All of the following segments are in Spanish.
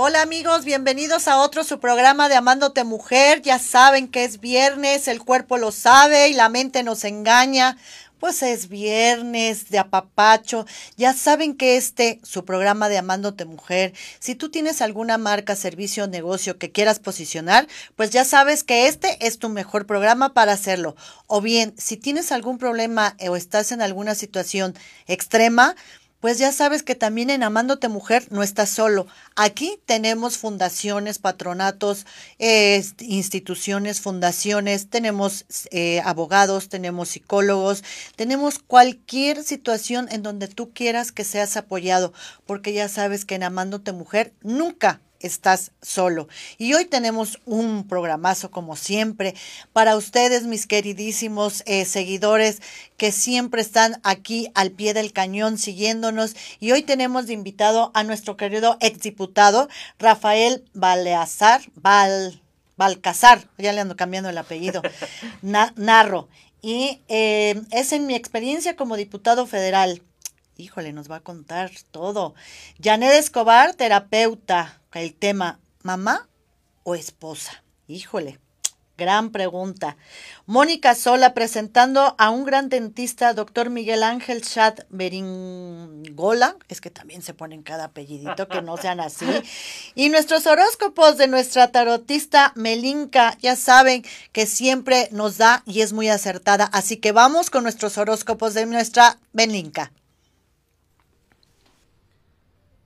Hola amigos, bienvenidos a otro su programa de Amándote Mujer. Ya saben que es viernes, el cuerpo lo sabe y la mente nos engaña. Pues es viernes de apapacho. Ya saben que este, su programa de Amándote Mujer, si tú tienes alguna marca, servicio o negocio que quieras posicionar, pues ya sabes que este es tu mejor programa para hacerlo. O bien, si tienes algún problema o estás en alguna situación extrema, pues ya sabes que también en Amándote Mujer no estás solo. Aquí tenemos fundaciones, patronatos, eh, instituciones, fundaciones, tenemos eh, abogados, tenemos psicólogos, tenemos cualquier situación en donde tú quieras que seas apoyado, porque ya sabes que en Amándote Mujer nunca estás solo. Y hoy tenemos un programazo como siempre para ustedes, mis queridísimos eh, seguidores que siempre están aquí al pie del cañón siguiéndonos. Y hoy tenemos de invitado a nuestro querido exdiputado Rafael Baleazar, Val, Balcazar, ya le ando cambiando el apellido, Narro. Y eh, es en mi experiencia como diputado federal. Híjole, nos va a contar todo. Janet Escobar, terapeuta, el tema mamá o esposa. Híjole, gran pregunta. Mónica Sola presentando a un gran dentista, doctor Miguel Ángel Chat Beringola, es que también se ponen cada apellidito, que no sean así. Y nuestros horóscopos de nuestra tarotista Melinka, ya saben que siempre nos da y es muy acertada. Así que vamos con nuestros horóscopos de nuestra Melinka.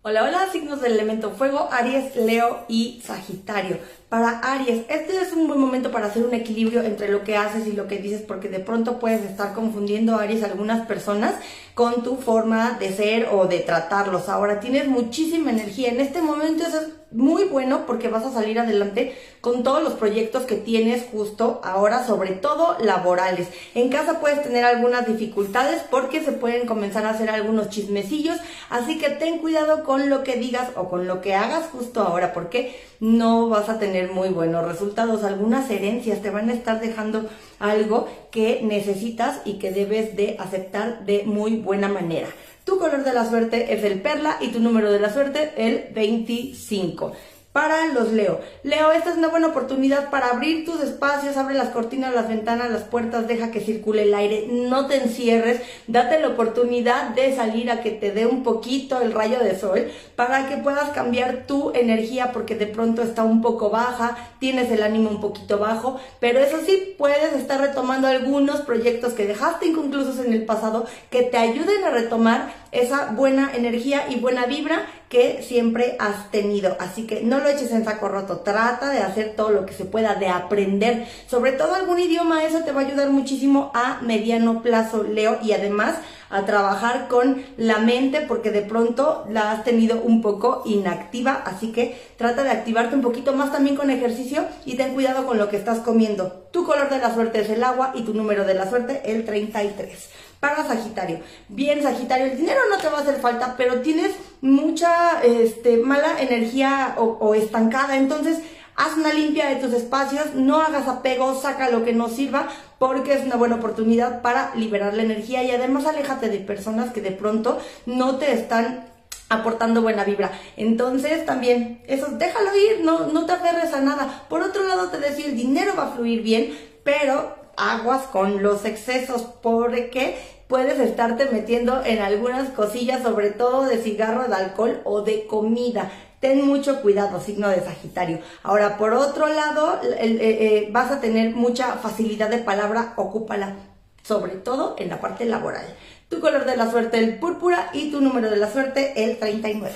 Hola, hola, signos del elemento fuego, Aries, Leo y Sagitario. Para Aries, este es un buen momento para hacer un equilibrio entre lo que haces y lo que dices, porque de pronto puedes estar confundiendo, Aries, algunas personas con tu forma de ser o de tratarlos. Ahora tienes muchísima energía. En este momento eso es muy bueno porque vas a salir adelante con todos los proyectos que tienes justo ahora, sobre todo laborales. En casa puedes tener algunas dificultades porque se pueden comenzar a hacer algunos chismecillos, así que ten cuidado con lo que digas o con lo que hagas justo ahora porque no vas a tener muy buenos resultados. Algunas herencias te van a estar dejando algo que necesitas y que debes de aceptar de muy buena manera. Tu color de la suerte es el perla y tu número de la suerte el 25 para los Leo. Leo, esta es una buena oportunidad para abrir tus espacios, abre las cortinas, las ventanas, las puertas, deja que circule el aire, no te encierres, date la oportunidad de salir a que te dé un poquito el rayo de sol para que puedas cambiar tu energía porque de pronto está un poco baja, tienes el ánimo un poquito bajo, pero eso sí, puedes estar retomando algunos proyectos que dejaste inconclusos en el pasado que te ayuden a retomar esa buena energía y buena vibra que siempre has tenido. Así que no lo eches en saco roto, trata de hacer todo lo que se pueda, de aprender, sobre todo algún idioma, eso te va a ayudar muchísimo a mediano plazo, Leo, y además a trabajar con la mente porque de pronto la has tenido un poco inactiva, así que trata de activarte un poquito más también con ejercicio y ten cuidado con lo que estás comiendo. Tu color de la suerte es el agua y tu número de la suerte el 33 para Sagitario. Bien, Sagitario, el dinero no te va a hacer falta, pero tienes mucha este, mala energía o, estancada, entonces haz una limpia de tus espacios, no hagas apego, saca lo que no sirva, porque es una buena oportunidad para liberar la energía y además aléjate de personas que de pronto no te están aportando buena vibra. Entonces también, eso, déjalo ir, no, no te aferres a nada. Por otro lado, te decía, el dinero va a fluir bien, pero aguas con los excesos porque puedes estarte metiendo en algunas cosillas, sobre todo de cigarro, de alcohol o de comida. Ten mucho cuidado, signo de Sagitario. Ahora, por otro lado, eh, eh, vas a tener mucha facilidad de palabra, ocúpala, sobre todo en la parte laboral. Tu color de la suerte, el púrpura, y tu número de la suerte, el 39.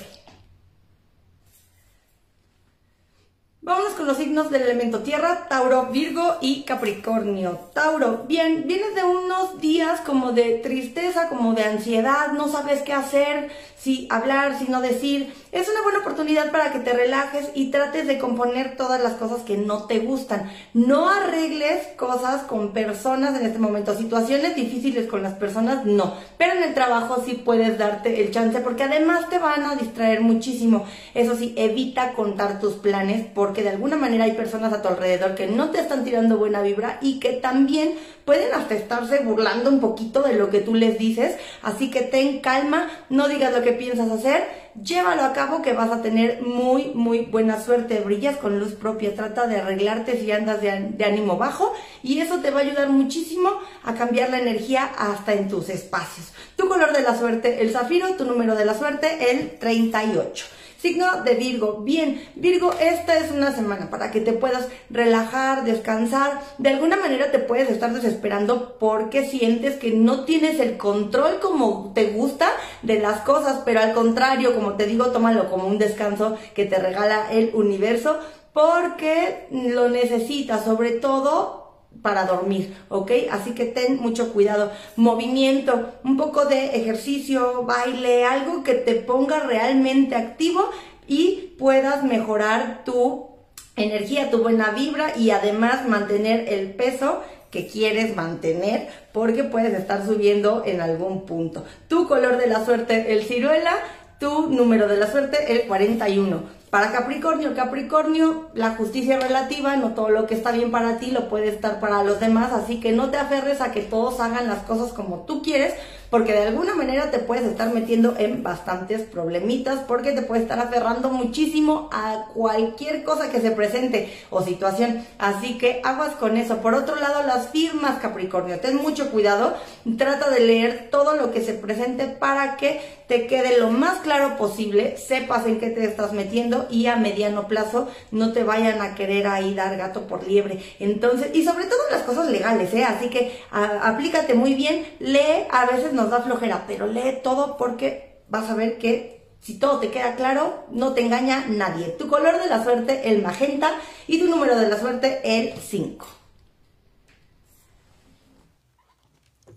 Vámonos con los signos del elemento tierra, Tauro, Virgo y Capricornio. Tauro, bien, vienes de unos días como de tristeza, como de ansiedad, no sabes qué hacer, si hablar, si no decir. Es una buena oportunidad para que te relajes y trates de componer todas las cosas que no te gustan. No arregles cosas con personas en este momento. Situaciones difíciles con las personas, no. Pero en el trabajo sí puedes darte el chance porque además te van a distraer muchísimo. Eso sí, evita contar tus planes porque porque de alguna manera hay personas a tu alrededor que no te están tirando buena vibra y que también pueden hasta estarse burlando un poquito de lo que tú les dices. Así que ten calma, no digas lo que piensas hacer, llévalo a cabo que vas a tener muy, muy buena suerte. Brillas con luz propia, trata de arreglarte si andas de, de ánimo bajo y eso te va a ayudar muchísimo a cambiar la energía hasta en tus espacios. Tu color de la suerte, el zafiro, tu número de la suerte, el 38. Signo de Virgo. Bien, Virgo, esta es una semana para que te puedas relajar, descansar. De alguna manera te puedes estar desesperando porque sientes que no tienes el control como te gusta de las cosas, pero al contrario, como te digo, tómalo como un descanso que te regala el universo porque lo necesitas, sobre todo para dormir, ¿ok? Así que ten mucho cuidado. Movimiento, un poco de ejercicio, baile, algo que te ponga realmente activo y puedas mejorar tu energía, tu buena vibra y además mantener el peso que quieres mantener porque puedes estar subiendo en algún punto. Tu color de la suerte, el ciruela, tu número de la suerte, el 41. Para Capricornio, Capricornio, la justicia relativa, no todo lo que está bien para ti lo puede estar para los demás, así que no te aferres a que todos hagan las cosas como tú quieres, porque de alguna manera te puedes estar metiendo en bastantes problemitas, porque te puedes estar aferrando muchísimo a cualquier cosa que se presente o situación, así que aguas con eso. Por otro lado, las firmas Capricornio, ten mucho cuidado, trata de leer todo lo que se presente para que te quede lo más claro posible, sepas en qué te estás metiendo y a mediano plazo no te vayan a querer ahí dar gato por liebre. Entonces, y sobre todo las cosas legales, ¿eh? Así que aplícate muy bien, lee, a veces nos da flojera, pero lee todo porque vas a ver que si todo te queda claro, no te engaña nadie. Tu color de la suerte, el magenta, y tu número de la suerte, el 5.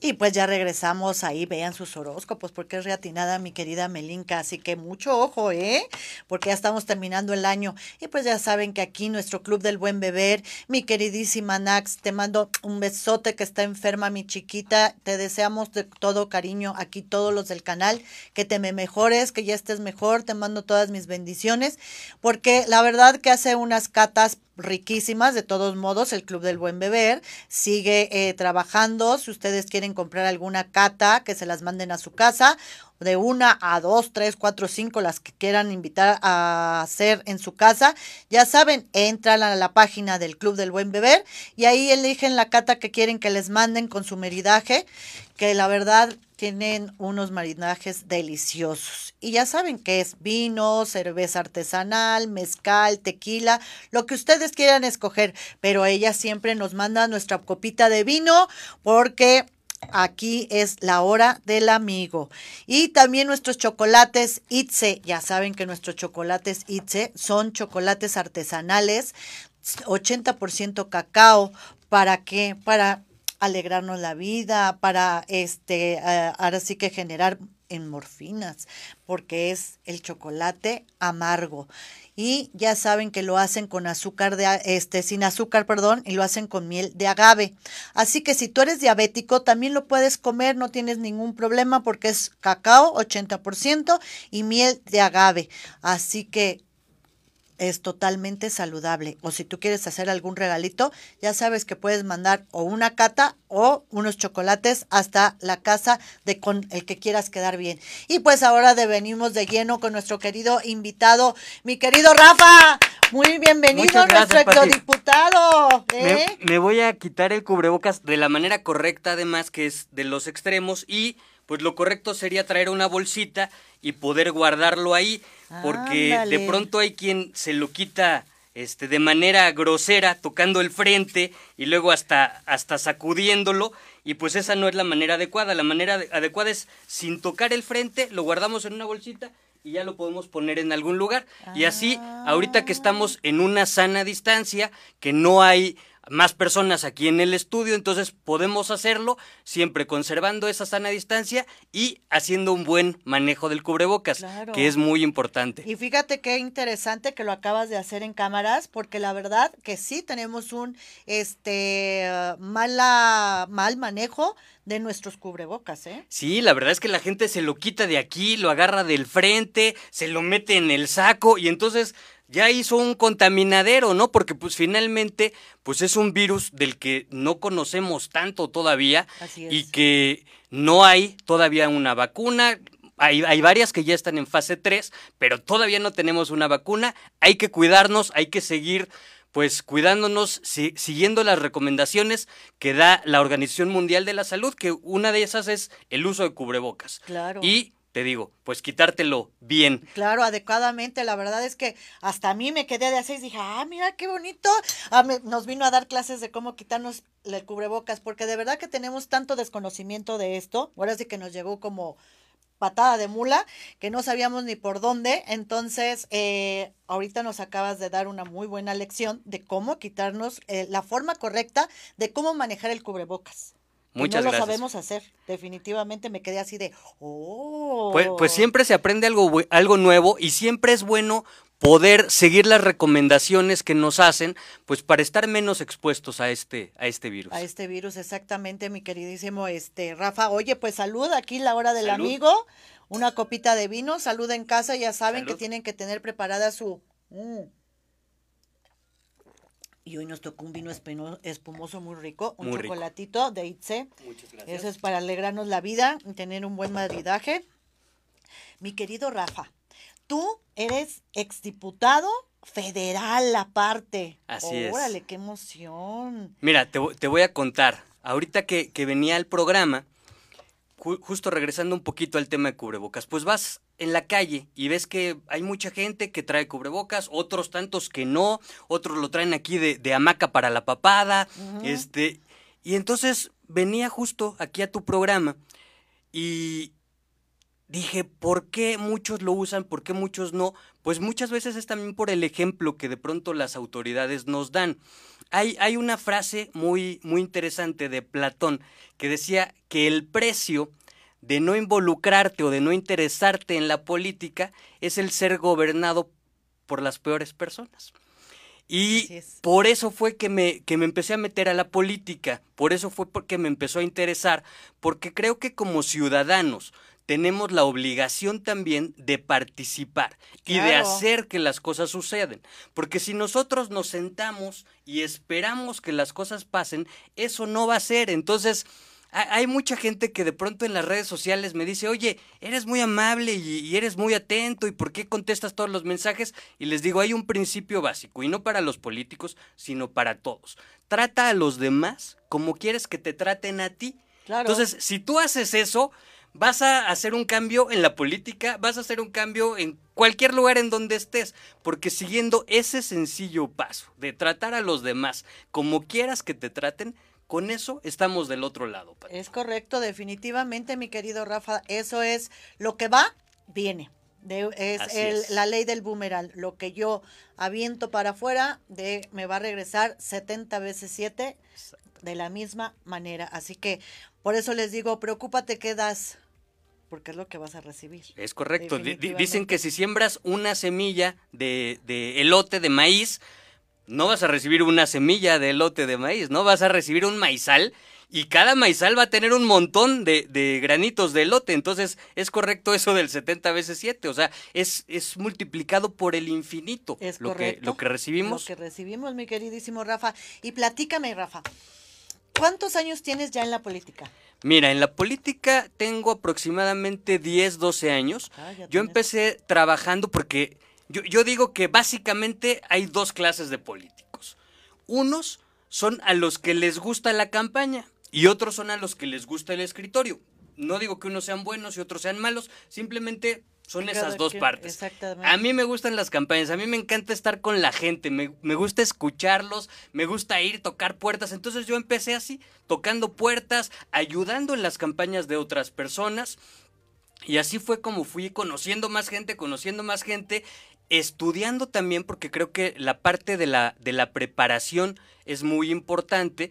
Y pues ya regresamos ahí, vean sus horóscopos, porque es reatinada mi querida Melinka, así que mucho ojo, ¿eh? Porque ya estamos terminando el año. Y pues ya saben que aquí nuestro Club del Buen Beber, mi queridísima Nax, te mando un besote que está enferma mi chiquita, te deseamos de todo cariño aquí todos los del canal, que te me mejores, que ya estés mejor, te mando todas mis bendiciones, porque la verdad que hace unas catas riquísimas. De todos modos, el Club del Buen Beber sigue eh, trabajando. Si ustedes quieren comprar alguna cata, que se las manden a su casa. De una a dos, tres, cuatro, cinco, las que quieran invitar a hacer en su casa. Ya saben, entran a la página del Club del Buen Beber y ahí eligen la cata que quieren que les manden con su meridaje, que la verdad tienen unos marinajes deliciosos. Y ya saben que es vino, cerveza artesanal, mezcal, tequila, lo que ustedes quieran escoger. Pero ella siempre nos manda nuestra copita de vino porque aquí es la hora del amigo. Y también nuestros chocolates Itze. Ya saben que nuestros chocolates Itze son chocolates artesanales, 80% cacao. ¿Para qué? Para alegrarnos la vida, para este, eh, ahora sí que generar endorfinas, porque es el chocolate amargo. Y ya saben que lo hacen con azúcar de este sin azúcar, perdón, y lo hacen con miel de agave. Así que si tú eres diabético, también lo puedes comer, no tienes ningún problema porque es cacao 80% y miel de agave. Así que es totalmente saludable. O si tú quieres hacer algún regalito, ya sabes que puedes mandar o una cata o unos chocolates hasta la casa de con el que quieras quedar bien. Y pues ahora de venimos de lleno con nuestro querido invitado, mi querido Rafa. Muy bienvenido, nuestro exodiputado. ¿eh? Me, me voy a quitar el cubrebocas de la manera correcta, además que es de los extremos y pues lo correcto sería traer una bolsita y poder guardarlo ahí, porque de pronto hay quien se lo quita este de manera grosera tocando el frente y luego hasta hasta sacudiéndolo y pues esa no es la manera adecuada, la manera adecuada es sin tocar el frente, lo guardamos en una bolsita y ya lo podemos poner en algún lugar. Y así, ahorita que estamos en una sana distancia, que no hay más personas aquí en el estudio, entonces podemos hacerlo siempre conservando esa sana distancia y haciendo un buen manejo del cubrebocas, que es muy importante. Y fíjate qué interesante que lo acabas de hacer en cámaras, porque la verdad que sí tenemos un este mala mal manejo de nuestros cubrebocas, ¿eh? Sí, la verdad es que la gente se lo quita de aquí, lo agarra del frente, se lo mete en el saco y entonces ya hizo un contaminadero, ¿no? Porque pues finalmente pues es un virus del que no conocemos tanto todavía y que no hay todavía una vacuna. Hay, hay, varias que ya están en fase 3, pero todavía no tenemos una vacuna. Hay que cuidarnos, hay que seguir pues cuidándonos, siguiendo las recomendaciones que da la Organización Mundial de la Salud, que una de esas es el uso de cubrebocas. Claro. Y te digo, pues quitártelo bien. Claro, adecuadamente. La verdad es que hasta a mí me quedé de así y dije, ah, mira qué bonito. Ah, nos vino a dar clases de cómo quitarnos el cubrebocas, porque de verdad que tenemos tanto desconocimiento de esto. Ahora sí que nos llegó como patada de mula que no sabíamos ni por dónde. Entonces, eh, ahorita nos acabas de dar una muy buena lección de cómo quitarnos eh, la forma correcta de cómo manejar el cubrebocas. Muchas no lo sabemos hacer. Definitivamente me quedé así de, oh. Pues, pues, siempre se aprende algo, algo nuevo y siempre es bueno poder seguir las recomendaciones que nos hacen, pues para estar menos expuestos a este, a este virus. A este virus, exactamente, mi queridísimo este Rafa. Oye, pues salud, aquí la hora del amigo, una copita de vino, salud en casa, ya saben que tienen que tener preparada su... Mm. Y hoy nos tocó un vino espumoso muy rico, un chocolatito de Itze. Muchas gracias. Eso es para alegrarnos la vida y tener un buen maridaje. Mi querido Rafa, tú eres exdiputado federal aparte. Así es. Órale, qué emoción. Mira, te, te voy a contar. Ahorita que, que venía al programa, justo regresando un poquito al tema de cubrebocas, pues vas en la calle y ves que hay mucha gente que trae cubrebocas, otros tantos que no, otros lo traen aquí de, de hamaca para la papada, este, y entonces venía justo aquí a tu programa y dije, ¿por qué muchos lo usan? ¿Por qué muchos no? Pues muchas veces es también por el ejemplo que de pronto las autoridades nos dan. Hay, hay una frase muy, muy interesante de Platón que decía que el precio de no involucrarte o de no interesarte en la política es el ser gobernado por las peores personas. Y por eso fue que me, que me empecé a meter a la política, por eso fue porque me empezó a interesar, porque creo que como ciudadanos tenemos la obligación también de participar y de hacer que las cosas sucedan. Porque si nosotros nos sentamos y esperamos que las cosas pasen, eso no va a ser. Entonces, hay mucha gente que de pronto en las redes sociales me dice, oye, eres muy amable y, eres muy atento y ¿por qué contestas todos los mensajes? Y les digo, hay un principio básico y no para los políticos, sino para todos. Trata a los demás como quieres que te traten a ti. Entonces, si tú haces eso, vas a hacer un cambio en la política, vas a hacer un cambio en cualquier lugar en donde estés, porque siguiendo ese sencillo paso de tratar a los demás como quieras que te traten, con eso estamos del otro lado. Es correcto, definitivamente, mi querido Rafa. Eso es lo que va, viene. es, la ley del boomerang. Lo que yo aviento para afuera, de, me va a regresar 70 veces 7 de la misma manera. Así que por eso les digo, preocúpate qué das, porque es lo que vas a recibir. Es correcto. Dicen que si siembras una semilla de, de elote, de maíz, no vas a recibir una semilla de elote de maíz, no vas a recibir un maizal y cada maizal va a tener un montón de, granitos de elote. Entonces es correcto eso del 70 veces 7, o sea, es, es multiplicado por el infinito es lo, que, lo que recibimos. Lo que recibimos, mi queridísimo Rafa. Y platícame, Rafa, ¿cuántos años tienes ya en la política? Mira, en la política tengo aproximadamente 10, 12 años. Ah, Yo empecé trabajando porque yo, digo que básicamente hay dos clases de políticos. Unos son a los que les gusta la campaña y otros son a los que les gusta el escritorio. No digo que unos sean buenos y otros sean malos, simplemente son esas dos partes. A mí me gustan las campañas, a mí me encanta estar con la gente, me, me, gusta escucharlos, me gusta ir, tocar puertas. Entonces yo empecé así, tocando puertas, ayudando en las campañas de otras personas. Y así fue como fui conociendo más gente, conociendo más gente estudiando también, porque creo que la parte de la, de la preparación es muy importante.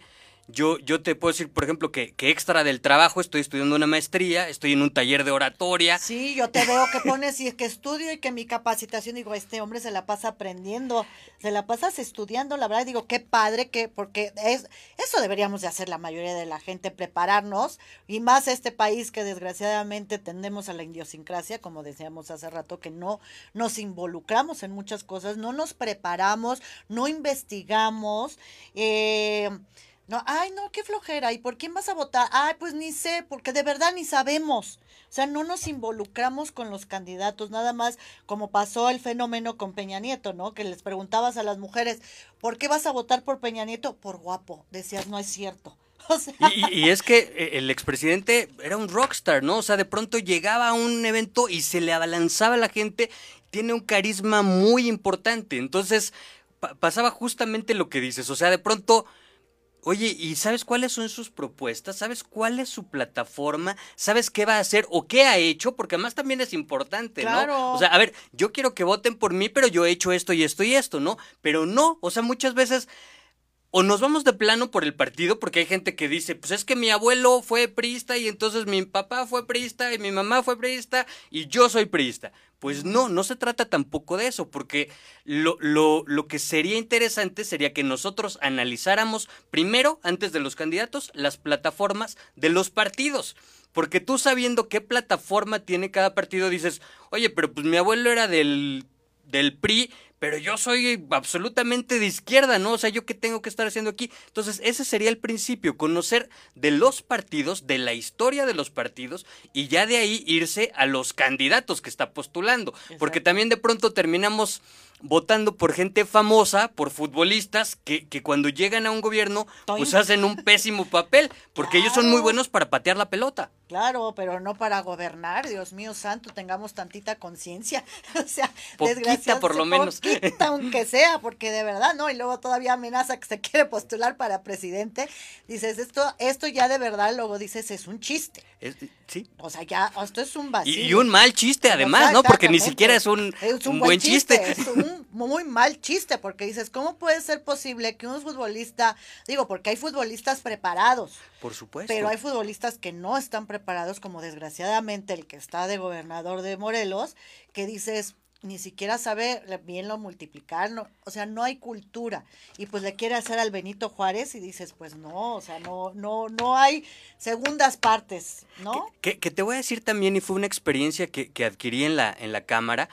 Yo, yo te puedo decir, por ejemplo, que, que, extra del trabajo estoy estudiando una maestría, estoy en un taller de oratoria. Sí, yo te veo que pones y que estudio y que mi capacitación, digo, este hombre se la pasa aprendiendo, se la pasas estudiando, la verdad, digo, qué padre que, porque es, eso deberíamos de hacer la mayoría de la gente, prepararnos, y más este país que desgraciadamente tendemos a la idiosincrasia, como decíamos hace rato, que no nos involucramos en muchas cosas, no nos preparamos, no investigamos, eh, no, ay, no, qué flojera. ¿Y por quién vas a votar? Ay, pues ni sé, porque de verdad ni sabemos. O sea, no nos involucramos con los candidatos, nada más como pasó el fenómeno con Peña Nieto, ¿no? Que les preguntabas a las mujeres, ¿por qué vas a votar por Peña Nieto? Por guapo. Decías, no es cierto. y, es que eh, el expresidente era un rockstar, ¿no? O sea, de pronto llegaba a un evento y se le abalanzaba la gente. Tiene un carisma muy importante. Entonces, pasaba justamente lo que dices. O sea, de pronto Oye, ¿y sabes cuáles son sus propuestas? ¿Sabes cuál es su plataforma? ¿Sabes qué va a hacer o qué ha hecho? Porque además también es importante, ¿no? O sea, a ver, yo quiero que voten por mí, pero yo he hecho esto y esto y esto, ¿no? Pero no, o sea, muchas veces o nos vamos de plano por el partido, porque hay gente que dice, pues es que mi abuelo fue priista y entonces mi papá fue priista y mi mamá fue priista y yo soy priista. Pues no, no se trata tampoco de eso, porque lo, lo, lo, que sería interesante sería que nosotros analizáramos primero, antes de los candidatos, las plataformas de los partidos. Porque tú sabiendo qué plataforma tiene cada partido, dices, oye, pero pues mi abuelo era del, del PRI, pero yo soy absolutamente de izquierda, ¿no? O sea, ¿yo qué tengo que estar haciendo aquí? Entonces, ese sería el principio, conocer de los partidos, de la historia de los partidos, y ya de ahí irse a los candidatos que está postulando. Porque también de pronto terminamos votando por gente famosa, por futbolistas, que, que cuando llegan a un gobierno, pues hacen un pésimo papel, porque ellos son muy buenos para patear la pelota. Claro, pero no para gobernar, Dios mío santo, tengamos tantita conciencia. o sea, poquita por lo menos. Poquita, aunque sea, porque de verdad, ¿no? Y luego todavía amenaza que se quiere postular para presidente. Dices, esto, esto ya de verdad, luego dices, es un chiste. sí. O sea, ya, esto es un vacío. Y, un mal chiste además, ¿no? Porque ni siquiera es un, un, buen, chiste. Es un muy mal chiste, porque dices, ¿cómo puede ser posible que un futbolista, digo, porque hay futbolistas preparados. Por supuesto. Pero hay futbolistas que no están preparados como desgraciadamente el que está de gobernador de Morelos, que dices, ni siquiera sabe bien lo multiplicar, no, o sea, no hay cultura. Y pues le quiere hacer al Benito Juárez y dices, pues no, o sea, no, no, no hay segundas partes, ¿no? Que, te voy a decir también, y fue una experiencia que, que adquirí en la, en la cámara,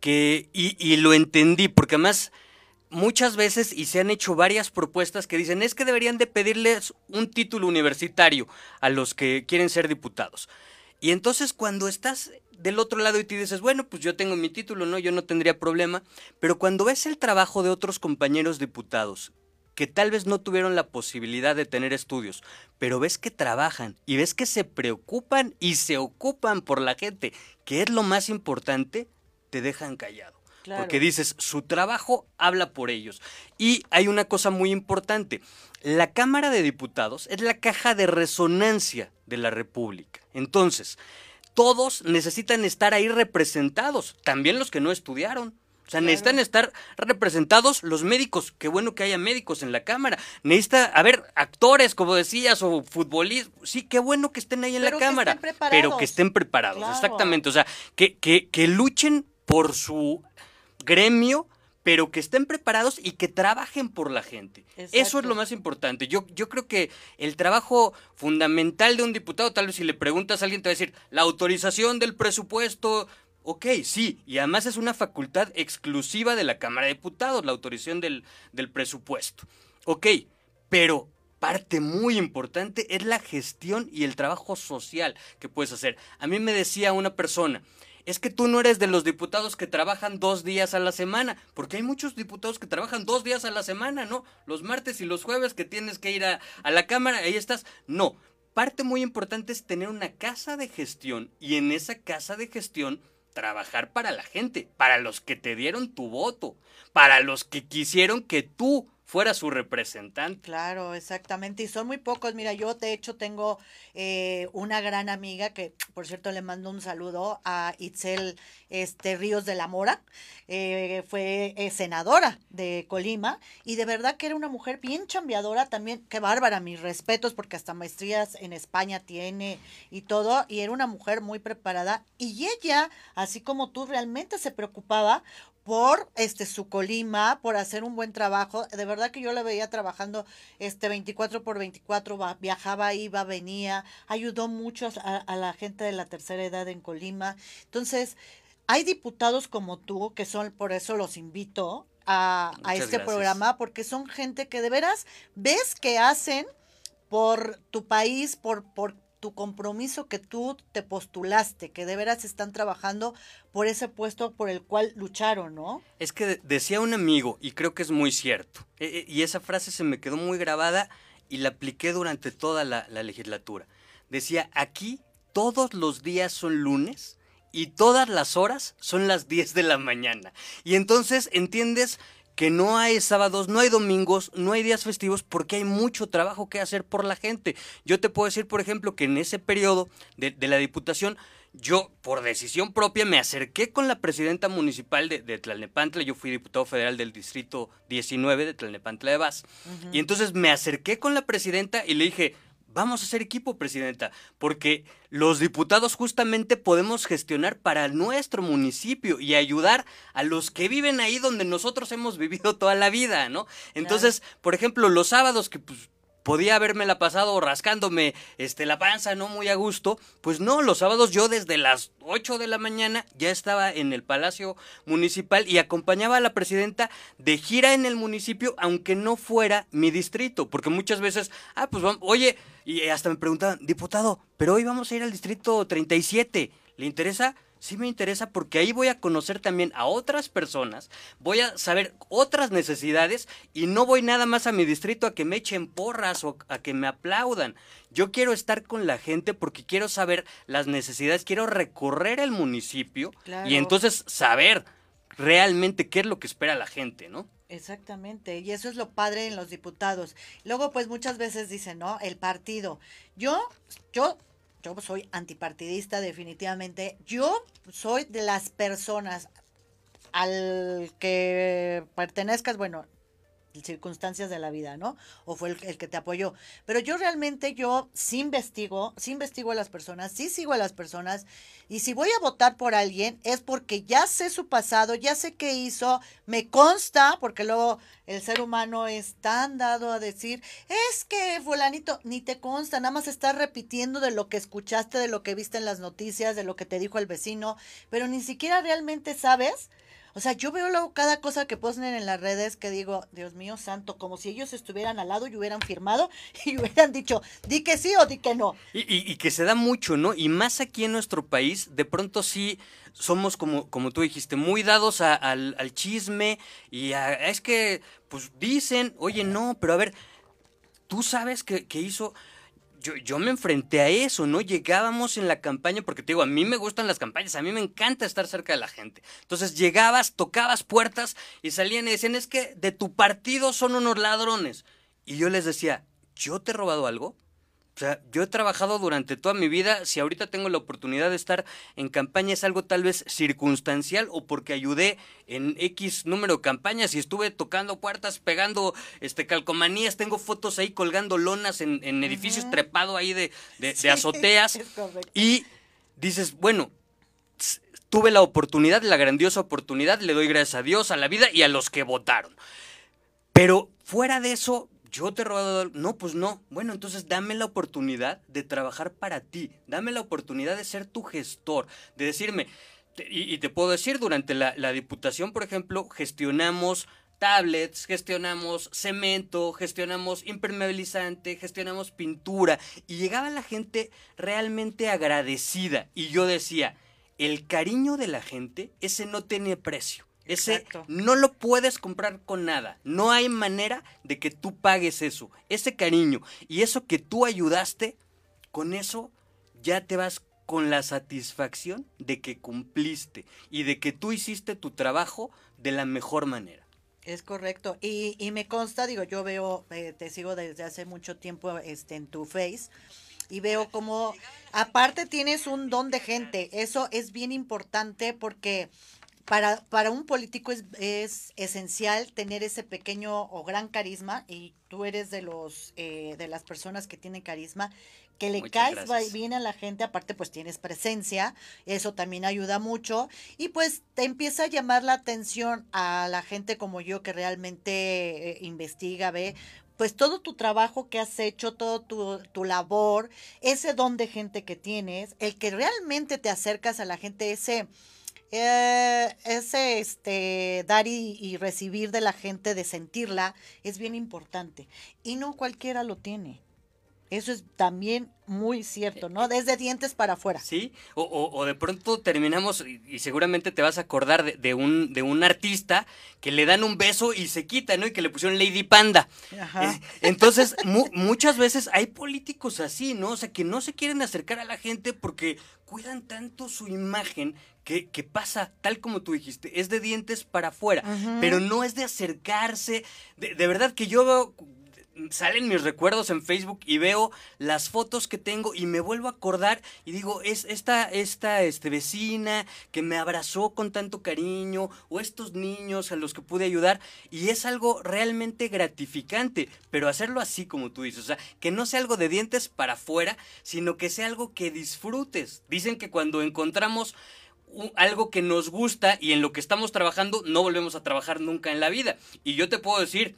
que, y, y lo entendí, porque además muchas veces y se han hecho varias propuestas que dicen es que deberían de pedirles un título universitario a los que quieren ser diputados. Y entonces cuando estás del otro lado y te dices, bueno, pues yo tengo mi título, no, yo no tendría problema, pero cuando ves el trabajo de otros compañeros diputados que tal vez no tuvieron la posibilidad de tener estudios, pero ves que trabajan y ves que se preocupan y se ocupan por la gente, que es lo más importante, te dejan callado. Porque dices, su trabajo habla por ellos. Y hay una cosa muy importante. La Cámara de Diputados es la caja de resonancia de la República. Entonces, todos necesitan estar ahí representados, también los que no estudiaron. O sea, necesitan estar representados los médicos. Qué bueno que haya médicos en la Cámara. Necesita haber actores, como decías, o futbolistas. Sí, qué bueno que estén ahí en la Cámara. pero que estén preparados, exactamente. O sea, que, que, que luchen por su gremio, pero que estén preparados y que trabajen por la gente. Eso es lo más importante. Yo, yo creo que el trabajo fundamental de un diputado, tal vez si le preguntas a alguien te va a decir, la autorización del presupuesto, ok, sí, y además es una facultad exclusiva de la Cámara de Diputados, la autorización del, del presupuesto. Ok, pero parte muy importante es la gestión y el trabajo social que puedes hacer. A mí me decía una persona, es que tú no eres de los diputados que trabajan dos días a la semana, porque hay muchos diputados que trabajan dos días a la semana, ¿no? Los martes y los jueves que tienes que ir a, la Cámara, ahí estás. No, parte muy importante es tener una casa de gestión y en esa casa de gestión trabajar para la gente, para los que te dieron tu voto, para los que quisieron que tú fuera su representante. Claro, exactamente. Y son muy pocos. Mira, yo de hecho tengo eh, una gran amiga que, por cierto, le mando un saludo a Itzel este, Ríos de la Mora. Eh, fue eh, senadora de Colima y de verdad que era una mujer bien chambeadora también. Qué bárbara, mis respetos, porque hasta maestrías en España tiene y todo. Y era una mujer muy preparada. Y ella, así como tú, realmente se preocupaba por este su Colima, por hacer un buen trabajo. De verdad que yo la veía trabajando este 24 por 24, viajaba, iba, venía, ayudó mucho a, la gente de la tercera edad en Colima. Entonces, hay diputados como tú, que son, por eso los invito a, a este programa, porque son gente que de veras ves que hacen por tu país, por, por, tu compromiso que tú te postulaste, que de veras están trabajando por ese puesto por el cual lucharon, ¿no? Es que decía un amigo, y creo que es muy cierto, e, e, y esa frase se me quedó muy grabada y la apliqué durante toda la, la legislatura. Decía, aquí todos los días son lunes y todas las horas son las 10 de la mañana. Y entonces entiendes que no hay sábados, no hay domingos, no hay días festivos porque hay mucho trabajo que hacer por la gente. Yo te puedo decir, por ejemplo, que en ese periodo de, la Diputación, yo por decisión propia me acerqué con la presidenta municipal de, Tlalnepantla, yo fui diputado federal del distrito 19 de Tlalnepantla de Vaz, y entonces me acerqué con la presidenta y le dije, Vamos a ser equipo, presidenta, porque los diputados justamente podemos gestionar para nuestro municipio y ayudar a los que viven ahí donde nosotros hemos vivido toda la vida, ¿no? Entonces, por ejemplo, los sábados que pues, podía haberme la pasado rascándome este, la panza, no muy a gusto. Pues no, los sábados yo desde las 8 de la mañana ya estaba en el Palacio Municipal y acompañaba a la presidenta de gira en el municipio, aunque no fuera mi distrito, porque muchas veces, ah, pues vamos, oye, y hasta me preguntaban, diputado, pero hoy vamos a ir al distrito 37, ¿le interesa? sí me interesa porque ahí voy a conocer también a otras personas, voy a saber otras necesidades y no voy nada más a mi distrito a que me echen porras o a que me aplaudan. Yo quiero estar con la gente porque quiero saber las necesidades, quiero recorrer el municipio y entonces saber realmente qué es lo que espera la gente, ¿no? Exactamente, y eso es lo padre en los diputados. Luego, pues muchas veces dicen, ¿no? El partido. Yo, yo yo soy antipartidista definitivamente. Yo soy de las personas al que pertenezcas, bueno, circunstancias de la vida, ¿no? O fue el, que te apoyó. Pero yo realmente, yo sí investigo, sí investigo a las personas, sí sigo a las personas, y si voy a votar por alguien es porque ya sé su pasado, ya sé qué hizo, me consta, porque luego el ser humano es tan dado a decir, es que fulanito, ni te consta, nada más estás repitiendo de lo que escuchaste, de lo que viste en las noticias, de lo que te dijo el vecino, pero ni siquiera realmente sabes o sea, yo veo luego cada cosa que ponen en las redes que digo, Dios mío santo, como si ellos estuvieran al lado y hubieran firmado y hubieran dicho, di que sí o di que no. Y, que se da mucho, ¿no? Y más aquí en nuestro país, de pronto sí somos, como, como tú dijiste, muy dados al, chisme y a, es que, pues dicen, oye, no, pero a ver, tú sabes que, que hizo yo, yo me enfrenté a eso, ¿no? Llegábamos en la campaña, porque te digo, a mí me gustan las campañas, a mí me encanta estar cerca de la gente. Entonces llegabas, tocabas puertas y salían y decían, es que de tu partido son unos ladrones. Y yo les decía, ¿yo te he robado algo? O sea, yo he trabajado durante toda mi vida, si ahorita tengo la oportunidad de estar en campaña es algo tal vez circunstancial o porque ayudé en X número de campañas y estuve tocando puertas, pegando este calcomanías, tengo fotos ahí colgando lonas en, edificios trepado ahí de, de azoteas y dices, bueno, tuve la oportunidad, la grandiosa oportunidad, le doy gracias a Dios, a la vida y a los que votaron. Pero fuera de eso, yo te he robado. No, pues no. Bueno, entonces dame la oportunidad de trabajar para ti. Dame la oportunidad de ser tu gestor. De decirme. Y, te puedo decir, durante la, la diputación, por ejemplo, gestionamos tablets, gestionamos cemento, gestionamos impermeabilizante, gestionamos pintura. Y llegaba la gente realmente agradecida. Y yo decía, el cariño de la gente, ese no tiene precio. Ese no lo puedes comprar con nada. No hay manera de que tú pagues eso. Ese cariño y eso que tú ayudaste, con eso ya te vas con la satisfacción de que cumpliste y de que tú hiciste tu trabajo de la mejor manera. Es correcto. Y, y me consta, digo, yo veo, eh, te sigo desde hace mucho tiempo este, en tu face y veo como, aparte tienes un don de gente. Eso es bien importante porque para, para un político es, es, esencial tener ese pequeño o gran carisma y tú eres de los eh, de las personas que tienen carisma que le caes bien a la gente, aparte pues tienes presencia, eso también ayuda mucho y pues te empieza a llamar la atención a la gente como yo que realmente eh, investiga, ve, pues todo tu trabajo que has hecho, todo tu, tu, labor, ese don de gente que tienes, el que realmente te acercas a la gente, ese, eh, ese este, dar y, y, recibir de la gente, de sentirla, es bien importante. Y no cualquiera lo tiene. Eso es también muy cierto, ¿no? Desde dientes para afuera. Sí, o, o, de pronto terminamos, y, seguramente te vas a acordar de, un, de un artista que le dan un beso y se quita, ¿no? Y que le pusieron Lady Panda. Ajá. Eh, entonces, muchas veces hay políticos así, ¿no? O sea, que no se quieren acercar a la gente porque cuidan tanto su imagen que, que pasa, tal como tú dijiste, es de dientes para afuera, pero no es de acercarse. De, de verdad que yo salen mis recuerdos en Facebook y veo las fotos que tengo y me vuelvo a acordar y digo, es esta, esta este, vecina que me abrazó con tanto cariño o estos niños a los que pude ayudar y es algo realmente gratificante, pero hacerlo así como tú dices, o sea, que no sea algo de dientes para afuera, sino que sea algo que disfrutes. Dicen que cuando encontramos algo que nos gusta y en lo que estamos trabajando, no volvemos a trabajar nunca en la vida. Y yo te puedo decir,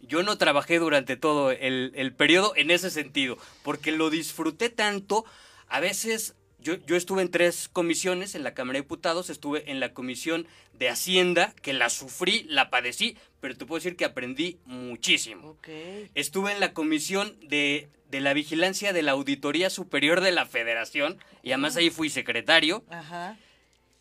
yo no trabajé durante todo el, el periodo en ese sentido, porque lo disfruté tanto, a veces yo, yo, estuve en tres comisiones en la Cámara de Diputados, estuve en la Comisión de Hacienda, que la sufrí, la padecí, pero te puedo decir que aprendí muchísimo. Estuve en la Comisión de, de, la Vigilancia de la Auditoría Superior de la Federación, y además ahí fui secretario. Ajá.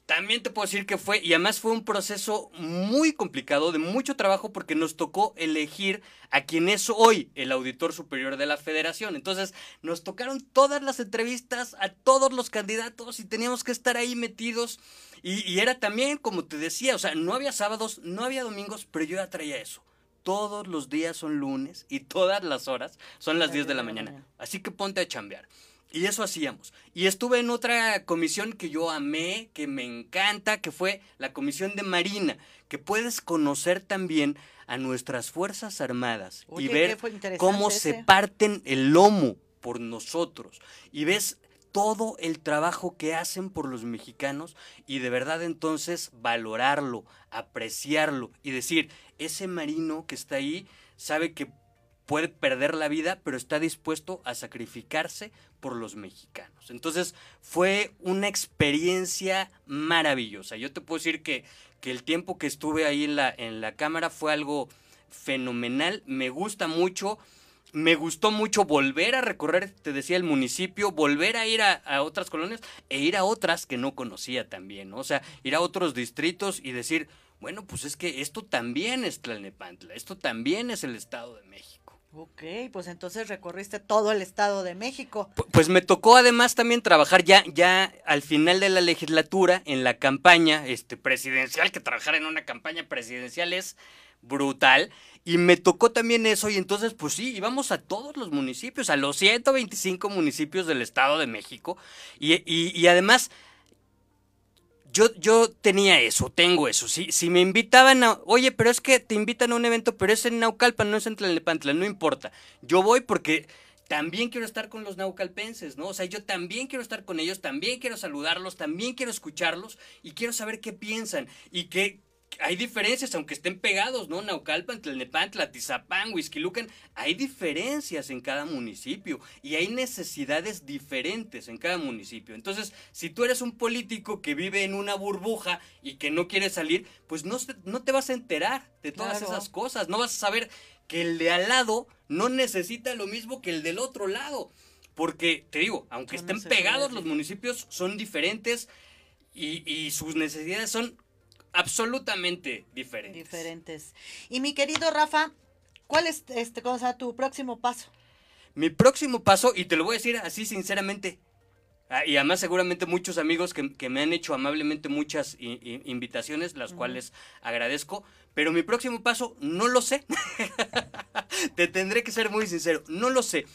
También te puedo decir que fue, y además fue un proceso muy complicado, de mucho trabajo, porque nos tocó elegir a quien es hoy el auditor superior de la federación. Entonces, nos tocaron todas las entrevistas a todos los candidatos y teníamos que estar ahí metidos. Y, y era también, como te decía, o sea, no había sábados, no había domingos, pero yo ya traía eso. Todos los días son lunes y todas las horas son las 10 de la mañana. Así que ponte a chambear. Y eso hacíamos. Y estuve en otra comisión que yo amé, que me encanta, que fue la comisión de Marina, que puedes conocer también a nuestras Fuerzas Armadas y ver cómo se parten el lomo por nosotros. Y ves todo el trabajo que hacen por los mexicanos y de verdad entonces valorarlo, apreciarlo y decir, ese marino que está ahí sabe que puede perder la vida, pero está dispuesto a sacrificarse por los mexicanos. Entonces fue una experiencia maravillosa. Yo te puedo decir que, que el tiempo que estuve ahí en la, en la cámara fue algo fenomenal, me gusta mucho. Me gustó mucho volver a recorrer, te decía, el municipio, volver a ir a, a, otras colonias e ir a otras que no conocía también, o sea, ir a otros distritos y decir, bueno, pues es que esto también es Tlalnepantla, esto también es el Estado de México. Ok, pues entonces recorriste todo el Estado de México. Pues me tocó además también trabajar ya, ya al final de la legislatura en la campaña este, presidencial, que trabajar en una campaña presidencial es brutal. Y me tocó también eso y entonces pues sí, íbamos a todos los municipios, a los 125 municipios del Estado de México. Y, y, y además yo, yo tenía eso, tengo eso. Si, si me invitaban a, oye, pero es que te invitan a un evento, pero es en Naucalpan, no es en Tlalnepantla, no importa. Yo voy porque también quiero estar con los naucalpenses, ¿no? O sea, yo también quiero estar con ellos, también quiero saludarlos, también quiero escucharlos y quiero saber qué piensan y qué, hay diferencias, aunque estén pegados, ¿no? Naucalpan, Tlalnepantla, Tizapán, Huizquilucan, hay diferencias en cada municipio y hay necesidades diferentes en cada municipio. Entonces, si tú eres un político que vive en una burbuja y que no quiere salir, pues no, no te vas a enterar de todas esas cosas, no vas a saber que el de al lado no necesita lo mismo que el del otro lado. Porque, te digo, aunque estén pegados, los municipios son diferentes y, y sus necesidades son absolutamente diferentes. Diferentes. Y mi querido Rafa, ¿cuál es este cosa tu próximo paso? Mi próximo paso, y te lo voy a decir así sinceramente, Ah, y además seguramente muchos amigos que, me han hecho amablemente muchas invitaciones, las cuales agradezco. Pero mi próximo paso no lo sé. Te tendré que ser muy sincero, no lo sé.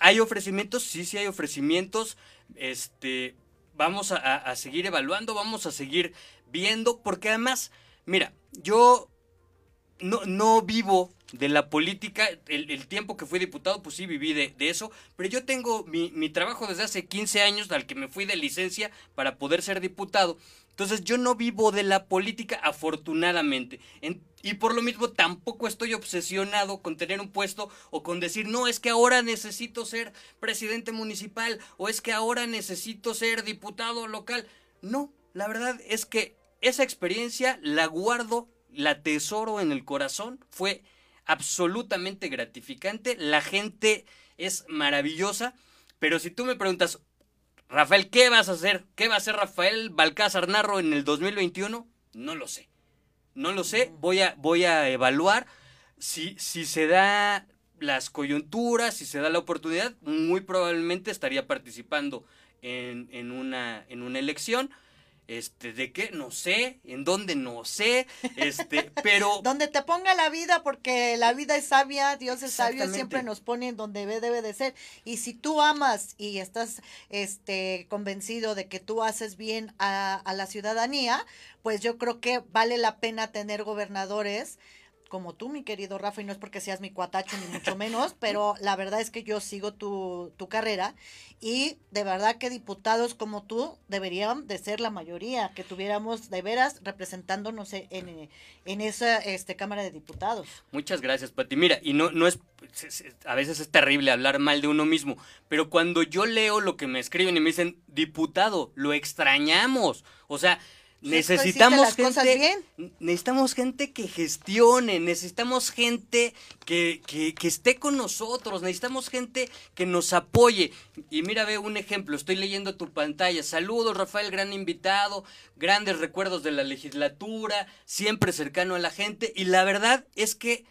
¿Hay ofrecimientos? Sí, sí hay ofrecimientos. Este, vamos a, seguir evaluando, vamos a seguir viendo, porque además, mira, yo no, no vivo de la política, el, tiempo que fui diputado, pues sí viví de, eso, pero yo tengo mi, mi, trabajo desde hace 15 años, al que me fui de licencia para poder ser diputado. Entonces yo no vivo de la política, afortunadamente. y por lo mismo tampoco estoy obsesionado con tener un puesto o con decir, no, es que ahora necesito ser presidente municipal o es que ahora necesito ser diputado local. No, la verdad es que esa experiencia la guardo, la tesoro en el corazón. Fue absolutamente gratificante. La gente es maravillosa. Pero si tú me preguntas, Rafael, ¿qué vas a hacer? ¿Qué va a hacer Rafael Balcázar Narro en el 2021? No lo sé. No lo sé. Voy a, voy a evaluar si, si se da las coyunturas, si se da la oportunidad, muy probablemente estaría participando en, en, una, en una elección. Este, ¿de qué? No sé, en dónde no sé, este, pero... donde te ponga la vida, porque la vida es sabia, Dios es sabio, siempre nos pone en donde debe de ser. Y si tú amas y estás, este, convencido de que tú haces bien a, a la ciudadanía, pues yo creo que vale la pena tener gobernadores como tú, mi querido Rafa, y no es porque seas mi cuatacho ni mucho menos, pero la verdad es que yo sigo tu, tu carrera y de verdad que diputados como tú deberían de ser la mayoría, que tuviéramos de veras representándonos en, en esa este, Cámara de Diputados. Muchas gracias, Pati. Mira, y no, no es, a veces es terrible hablar mal de uno mismo, pero cuando yo leo lo que me escriben y me dicen, diputado, lo extrañamos, o sea, Necesitamos gente, necesitamos gente que gestione, necesitamos gente que, que, que, esté con nosotros, necesitamos gente que nos apoye. Y mira, ve un ejemplo, estoy leyendo tu pantalla. Saludos, Rafael, gran invitado, grandes recuerdos de la legislatura, siempre cercano a la gente. Y la verdad es que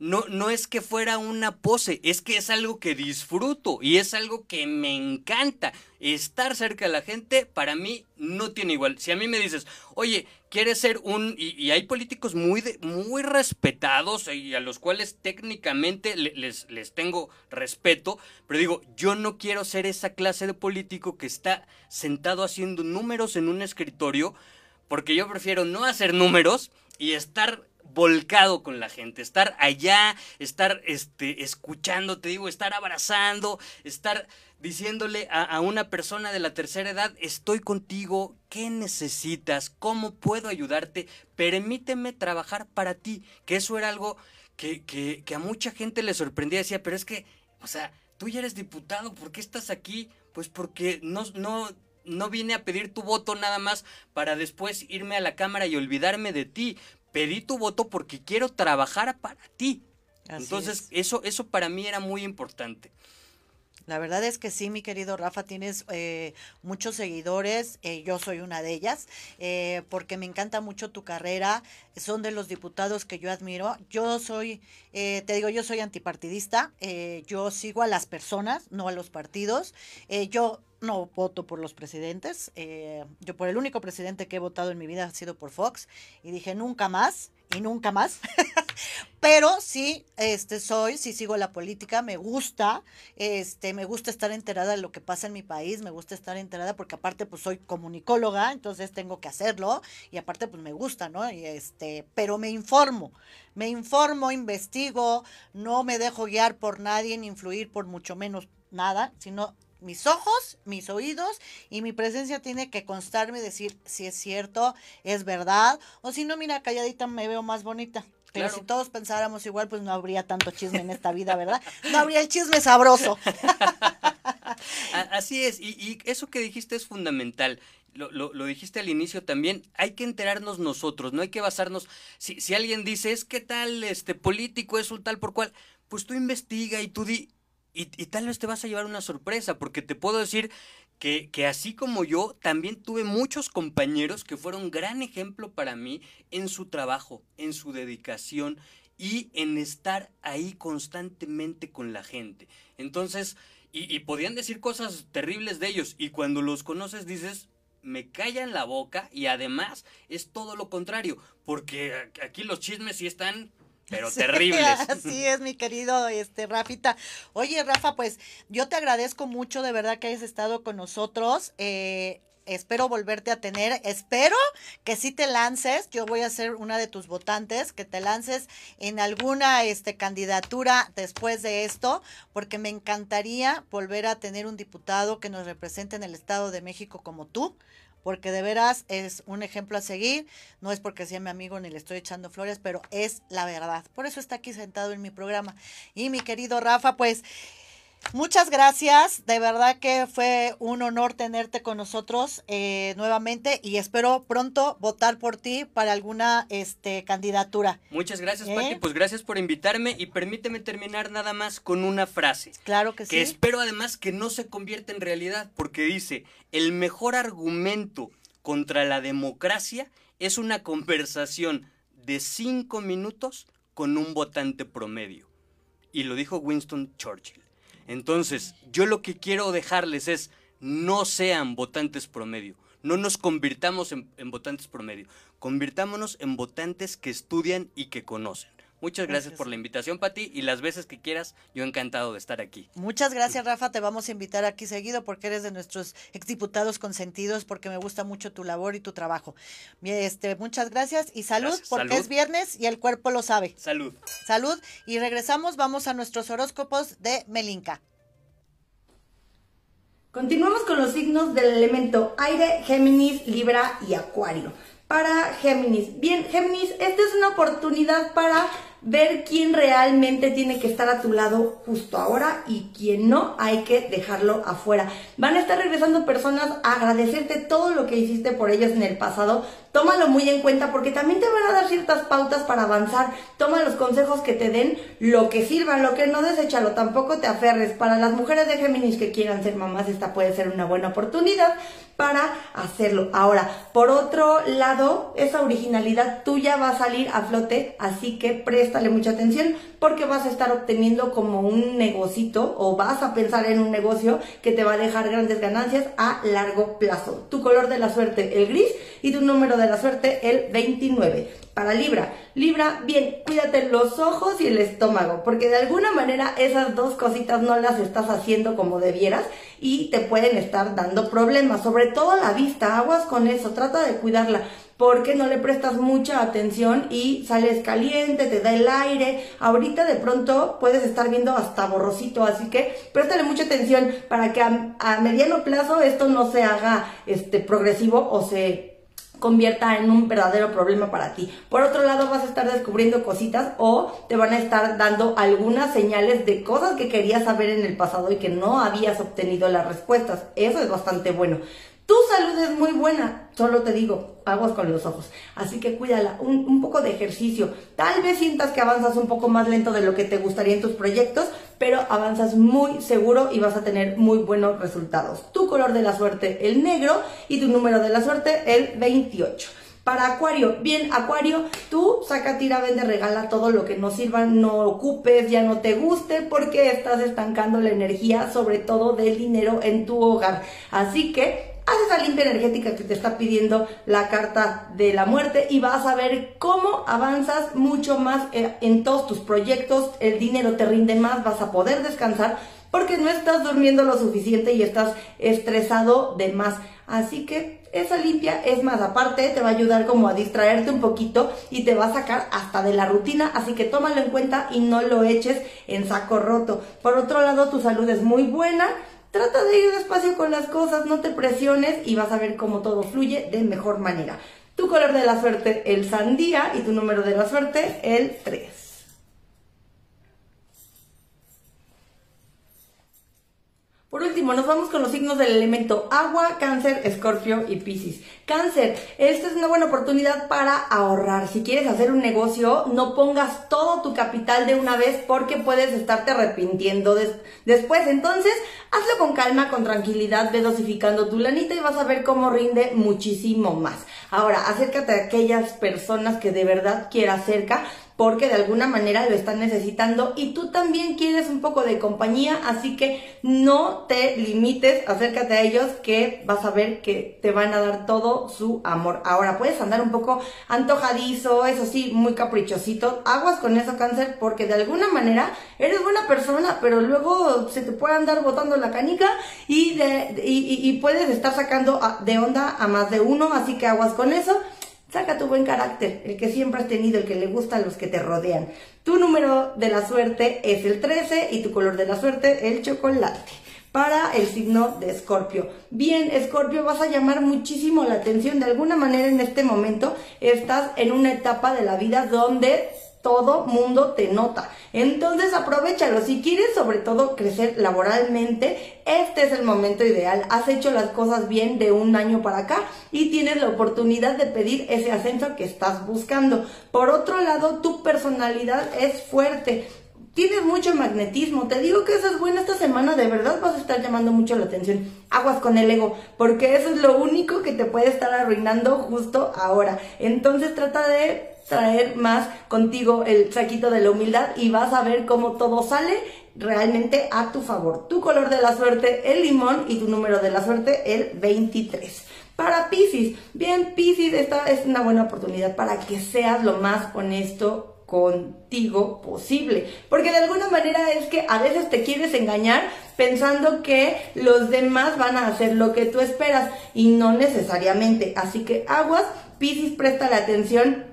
no, no es que fuera una pose, es que es algo que disfruto y es algo que me encanta. Estar cerca de la gente, para mí, no tiene igual. Si a mí me dices, oye, quieres ser un... Y, hay políticos muy, muy respetados y a los cuales técnicamente les, les tengo respeto, pero digo, yo no quiero ser esa clase de político que está sentado haciendo números en un escritorio, porque yo prefiero no hacer números y estar volcado con la gente, estar allá, estar este, escuchando, te digo, estar abrazando, estar diciéndole a, una persona de la tercera edad, estoy contigo, ¿qué necesitas? ¿Cómo puedo ayudarte? Permíteme trabajar para ti, que eso era algo que, que, que a mucha gente le sorprendía, decía, pero es que, o sea, tú ya eres diputado, ¿por qué estás aquí? Pues porque no, no, no vine a pedir tu voto nada más para después irme a la cámara y olvidarme de ti pedí tu voto porque quiero trabajar para ti. Entonces, eso, eso para mí era muy importante. La verdad es que sí, mi querido Rafa, tienes eh, muchos seguidores, eh, yo soy una de ellas, eh, porque me encanta mucho tu carrera, son de los diputados que yo admiro. Yo soy, te digo, yo soy antipartidista, yo sigo a las personas, no a los partidos. yo no voto por los presidentes. Eh, yo por el único presidente que he votado en mi vida ha sido por Fox y dije nunca más y nunca más. Pero sí, este soy, sí sigo la política, me gusta, este, me gusta estar enterada de lo que pasa en mi país, me gusta estar enterada porque aparte pues soy comunicóloga, entonces tengo que hacerlo y aparte pues me gusta, ¿no? Y este, pero me informo, me informo, investigo, no me dejo guiar por nadie ni influir por mucho menos nada, sino mis ojos, mis oídos y mi presencia tiene que constarme decir si es cierto, es verdad, o si no, mira, calladita me veo más bonita. Pero si todos pensáramos igual, pues no habría tanto chisme en esta vida, ¿verdad? No habría el chisme sabroso. Así es, y, y, eso que dijiste es fundamental. Lo, lo, lo, dijiste al inicio también, hay que enterarnos nosotros, no hay que basarnos, si, si alguien dice, es que tal este político es un tal por cual, pues tú investiga y tú di, y, tal vez te vas a llevar una sorpresa, porque te puedo decir que, que, así como yo, también tuve muchos compañeros que fueron gran ejemplo para mí en su trabajo, en su dedicación. y en estar ahí constantemente con la gente. Entonces, y, podían decir cosas terribles de ellos, y cuando los conoces dices, me callan la boca y además es todo lo contrario, porque aquí los chismes sí están pero terribles. Así es, mi querido este Rafita. Oye, Rafa, pues yo te agradezco mucho de verdad que hayas estado con nosotros. Eh, espero volverte a tener. Espero que sí te lances. Yo voy a ser una de tus votantes, que te lances en alguna este, candidatura después de esto, porque me encantaría volver a tener un diputado que nos represente en el Estado de México como tú porque de veras es un ejemplo a seguir. No es porque sea mi amigo ni le estoy echando flores, pero es la verdad. Por eso está aquí sentado en mi programa. Y mi querido Rafa, pues Muchas gracias, de verdad que fue un honor tenerte con nosotros eh, nuevamente y espero pronto votar por ti para alguna este, candidatura. Muchas gracias, ¿Eh? Pati, pues gracias por invitarme y permíteme terminar nada más con una frase. Claro que, sí. Que espero además que no se convierta en realidad porque dice, el mejor argumento contra la democracia es una conversación de cinco minutos con un votante promedio. Y lo dijo Winston Churchill. Entonces, yo lo que quiero dejarles es, no sean votantes promedio, no nos convirtamos en, votantes promedio, convirtámonos en votantes que estudian y que conocen. Muchas gracias, por la invitación, Pati, y las veces que quieras, yo encantado de estar aquí. Muchas gracias, Rafa, te vamos a invitar aquí seguido porque eres de nuestros exdiputados consentidos, porque me gusta mucho tu labor y tu trabajo. Este, muchas gracias y salud, porque es viernes y el cuerpo lo sabe. Salud. Salud, y regresamos, vamos a nuestros horóscopos de Melinka. Continuamos con los signos del elemento aire, Géminis, Libra y Acuario. Para Géminis, bien, Géminis, esta es una oportunidad para ver quién realmente tiene que estar a tu lado justo ahora y quién no, hay que dejarlo afuera. Van a estar regresando personas a agradecerte todo lo que hiciste por ellos en el pasado. Tómalo muy en cuenta porque también te van a dar ciertas pautas para avanzar. Toma los consejos que te den, lo que sirva, lo que no deséchalo, tampoco te aferres. Para las mujeres de Géminis que quieran ser mamás, esta puede ser una buena oportunidad para hacerlo. Ahora, por otro lado, esa originalidad tuya va a salir a flote, así que préstale mucha atención porque vas a estar obteniendo como un negocito o vas a pensar en un negocio que te va a dejar grandes ganancias a largo plazo. Tu color de la suerte, el gris, y tu número de la suerte, el 29. Para Libra, Libra, bien, cuídate los ojos y el estómago, porque de alguna manera esas dos cositas no las estás haciendo como debieras y te pueden estar dando problemas, sobre todo la vista, aguas con eso, trata de cuidarla porque no le prestas mucha atención y sales caliente, te da el aire. Ahorita de pronto puedes estar viendo hasta borrosito, así que préstale mucha atención para que a, mediano plazo esto no se haga este progresivo o se convierta en un verdadero problema para ti. Por otro lado, vas a estar descubriendo cositas o te van a estar dando algunas señales de cosas que querías saber en el pasado y que no habías obtenido las respuestas. Eso es bastante bueno. Tu salud es muy buena, solo te digo, aguas con los ojos. Así que cuídala, un, poco de ejercicio. Tal vez sientas que avanzas un poco más lento de lo que te gustaría en tus proyectos, pero avanzas muy seguro y vas a tener muy buenos resultados. Tu color de la suerte, el negro, y tu número de la suerte, el 28. Para Acuario, bien, Acuario, tú saca, tira, vende, regala todo lo que no sirva, no ocupes, ya no te guste, porque estás estancando la energía, sobre todo del dinero en tu hogar. Así que haz esa limpia energética que te está pidiendo la carta de la muerte y vas a ver cómo avanzas mucho más eh, en todos tus proyectos, el dinero te rinde más, vas a poder descansar porque no estás durmiendo lo suficiente y estás estresado de más. Así que esa limpia es más aparte, te va a ayudar como a distraerte un poquito y te va a sacar hasta de la rutina, así que tómalo en cuenta y no lo eches en saco roto. Por otro lado, tu salud es muy buena, Trata de ir despacio con las cosas, no te presiones y vas a ver cómo todo fluye de mejor manera. Tu color de la suerte, el sandía, y tu número de la suerte, el 3. Por último, nos vamos con los signos del elemento agua, cáncer, escorpio y piscis. Cáncer, esta es una buena oportunidad para ahorrar. Si quieres hacer un negocio, no pongas todo tu capital de una vez porque puedes estarte arrepintiendo después. Entonces, hazlo con calma, con tranquilidad, ve dosificando tu lanita y vas a ver cómo rinde muchísimo más. Ahora, acércate a aquellas personas que de verdad quieras cerca porque de alguna manera lo están necesitando y tú también quieres un poco de compañía, así que no te limites, acércate a ellos que vas a ver que te van a dar todo su amor. Ahora puedes andar un poco antojadizo, eso sí, muy caprichosito, aguas con eso cáncer porque de alguna manera eres buena persona, pero luego se te puede andar botando la canica y, de, y puedes estar sacando de onda a más de uno, así que aguas con eso. Saca tu buen carácter, el que siempre has tenido, el que le gusta a los que te rodean. Tu número de la suerte es el 13 y tu color de la suerte el chocolate. Para el signo de Escorpio. Bien, Escorpio, vas a llamar muchísimo la atención. De alguna manera en este momento estás en una etapa de la vida donde todo mundo te nota. Entonces aprovechalo. Si quieres sobre todo crecer laboralmente, este es el momento ideal. Has hecho las cosas bien de un año para acá y tienes la oportunidad de pedir ese ascenso que estás buscando. Por otro lado, tu personalidad es fuerte. Tienes mucho magnetismo, te digo que eso es bueno esta semana, de verdad vas a estar llamando mucho la atención. Aguas con el ego, porque eso es lo único que te puede estar arruinando justo ahora. Entonces trata de traer más contigo el saquito de la humildad y vas a ver cómo todo sale realmente a tu favor. Tu color de la suerte, el limón, y tu número de la suerte, el 23. Para Pisces, bien Pisces, esta es una buena oportunidad para que seas lo más honesto contigo posible. Porque de alguna manera es que a veces te quieres engañar pensando que los demás van a hacer lo que tú esperas y no necesariamente. Así que aguas, Pisces presta la atención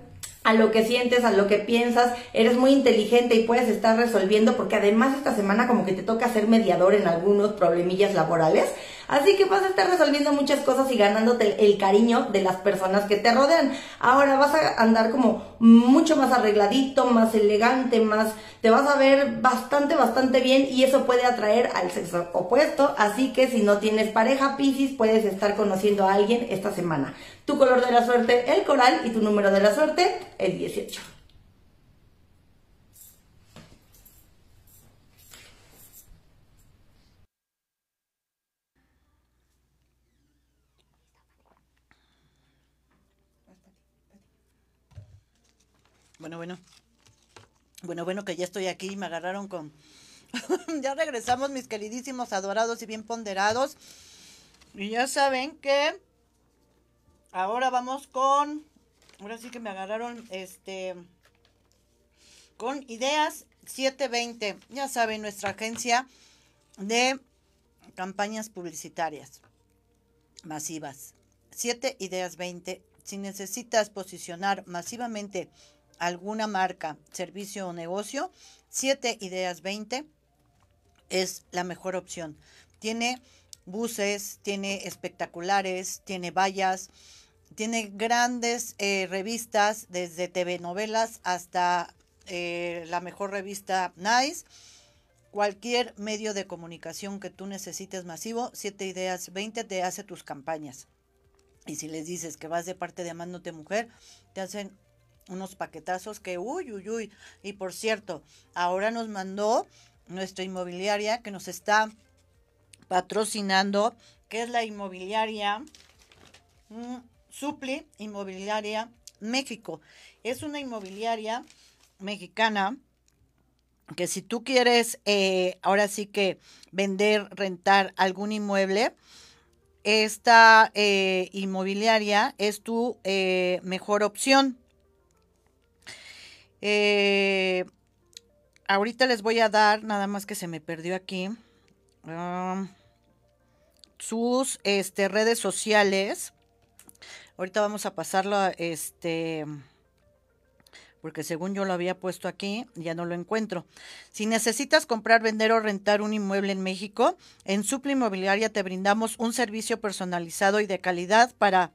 a lo que sientes, a lo que piensas, eres muy inteligente y puedes estar resolviendo porque además esta semana como que te toca ser mediador en algunos problemillas laborales. Así que vas a estar resolviendo muchas cosas y ganándote el cariño de las personas que te rodean. Ahora vas a andar como mucho más arregladito, más elegante, más te vas a ver bastante, bastante bien y eso puede atraer al sexo opuesto. Así que si no tienes pareja, Piscis, puedes estar conociendo a alguien esta semana. Tu color de la suerte, el coral, y tu número de la suerte, el 18. Bueno, bueno. Bueno, bueno, que ya estoy aquí, me agarraron con... ya regresamos, mis queridísimos, adorados y bien ponderados. Y ya saben que ahora vamos con... Ahora sí que me agarraron, este... Con ideas 720. Ya saben, nuestra agencia de campañas publicitarias masivas. 7 ideas 20. Si necesitas posicionar masivamente alguna marca, servicio o negocio, 7 ideas 20 es la mejor opción. Tiene buses, tiene espectaculares, tiene vallas, tiene grandes eh, revistas, desde TV novelas hasta eh, la mejor revista Nice. Cualquier medio de comunicación que tú necesites masivo, 7 ideas 20 te hace tus campañas. Y si les dices que vas de parte de Amándote Mujer, te hacen unos paquetazos que, uy, uy, uy. Y por cierto, ahora nos mandó nuestra inmobiliaria que nos está patrocinando, que es la inmobiliaria mm, Supli Inmobiliaria México. Es una inmobiliaria mexicana que si tú quieres eh, ahora sí que vender, rentar algún inmueble, esta eh, inmobiliaria es tu eh, mejor opción. Eh, ahorita les voy a dar, nada más que se me perdió aquí, um, sus este, redes sociales. Ahorita vamos a pasarlo a este porque según yo lo había puesto aquí, ya no lo encuentro. Si necesitas comprar, vender o rentar un inmueble en México, en Supli Inmobiliaria te brindamos un servicio personalizado y de calidad para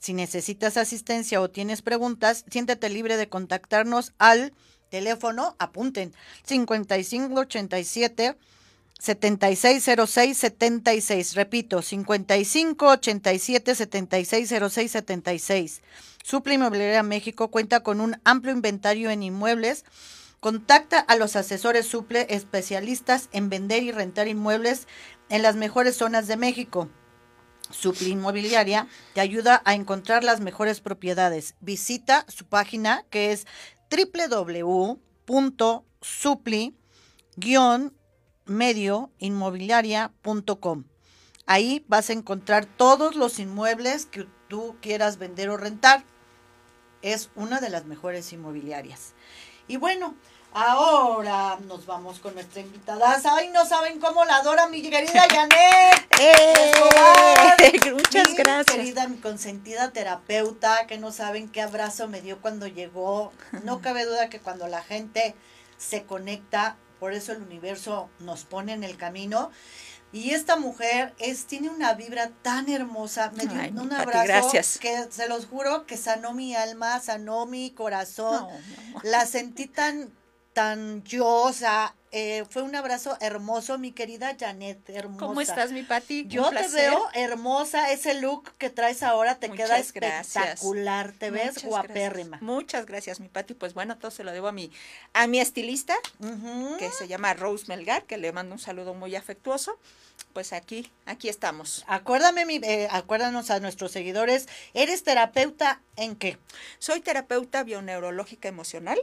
si necesitas asistencia o tienes preguntas, siéntete libre de contactarnos al teléfono, apunten, 5587 7606 76. Repito, 5587 7606 76. Supla Inmobiliaria México cuenta con un amplio inventario en inmuebles. Contacta a los asesores Suple especialistas en vender y rentar inmuebles en las mejores zonas de México. Supli Inmobiliaria te ayuda a encontrar las mejores propiedades. Visita su página que es www.supli-medioinmobiliaria.com. Ahí vas a encontrar todos los inmuebles que tú quieras vender o rentar. Es una de las mejores inmobiliarias. Y bueno, Ahora nos vamos con nuestra invitada. Ay, no saben cómo la adora mi querida Janet. ¡Eh! Muchas gracias. Querida, mi consentida terapeuta, que no saben qué abrazo me dio cuando llegó. No cabe duda que cuando la gente se conecta, por eso el universo nos pone en el camino. Y esta mujer es, tiene una vibra tan hermosa, me dio un abrazo gracias. que se los juro que sanó mi alma, sanó mi corazón. La sentí tan tan yo, o sea, eh, fue un abrazo hermoso, mi querida Janet, hermosa. ¿Cómo estás, mi Pati? Yo te veo hermosa, ese look que traes ahora te queda espectacular, te ves guapérrima. Muchas gracias, mi Pati. Pues bueno, todo se lo debo a mi, a mi estilista, que se llama Rose Melgar, que le mando un saludo muy afectuoso pues aquí, aquí estamos. Acuérdame, mi, eh, acuérdanos a nuestros seguidores, ¿eres terapeuta en qué? Soy terapeuta bioneurológica emocional.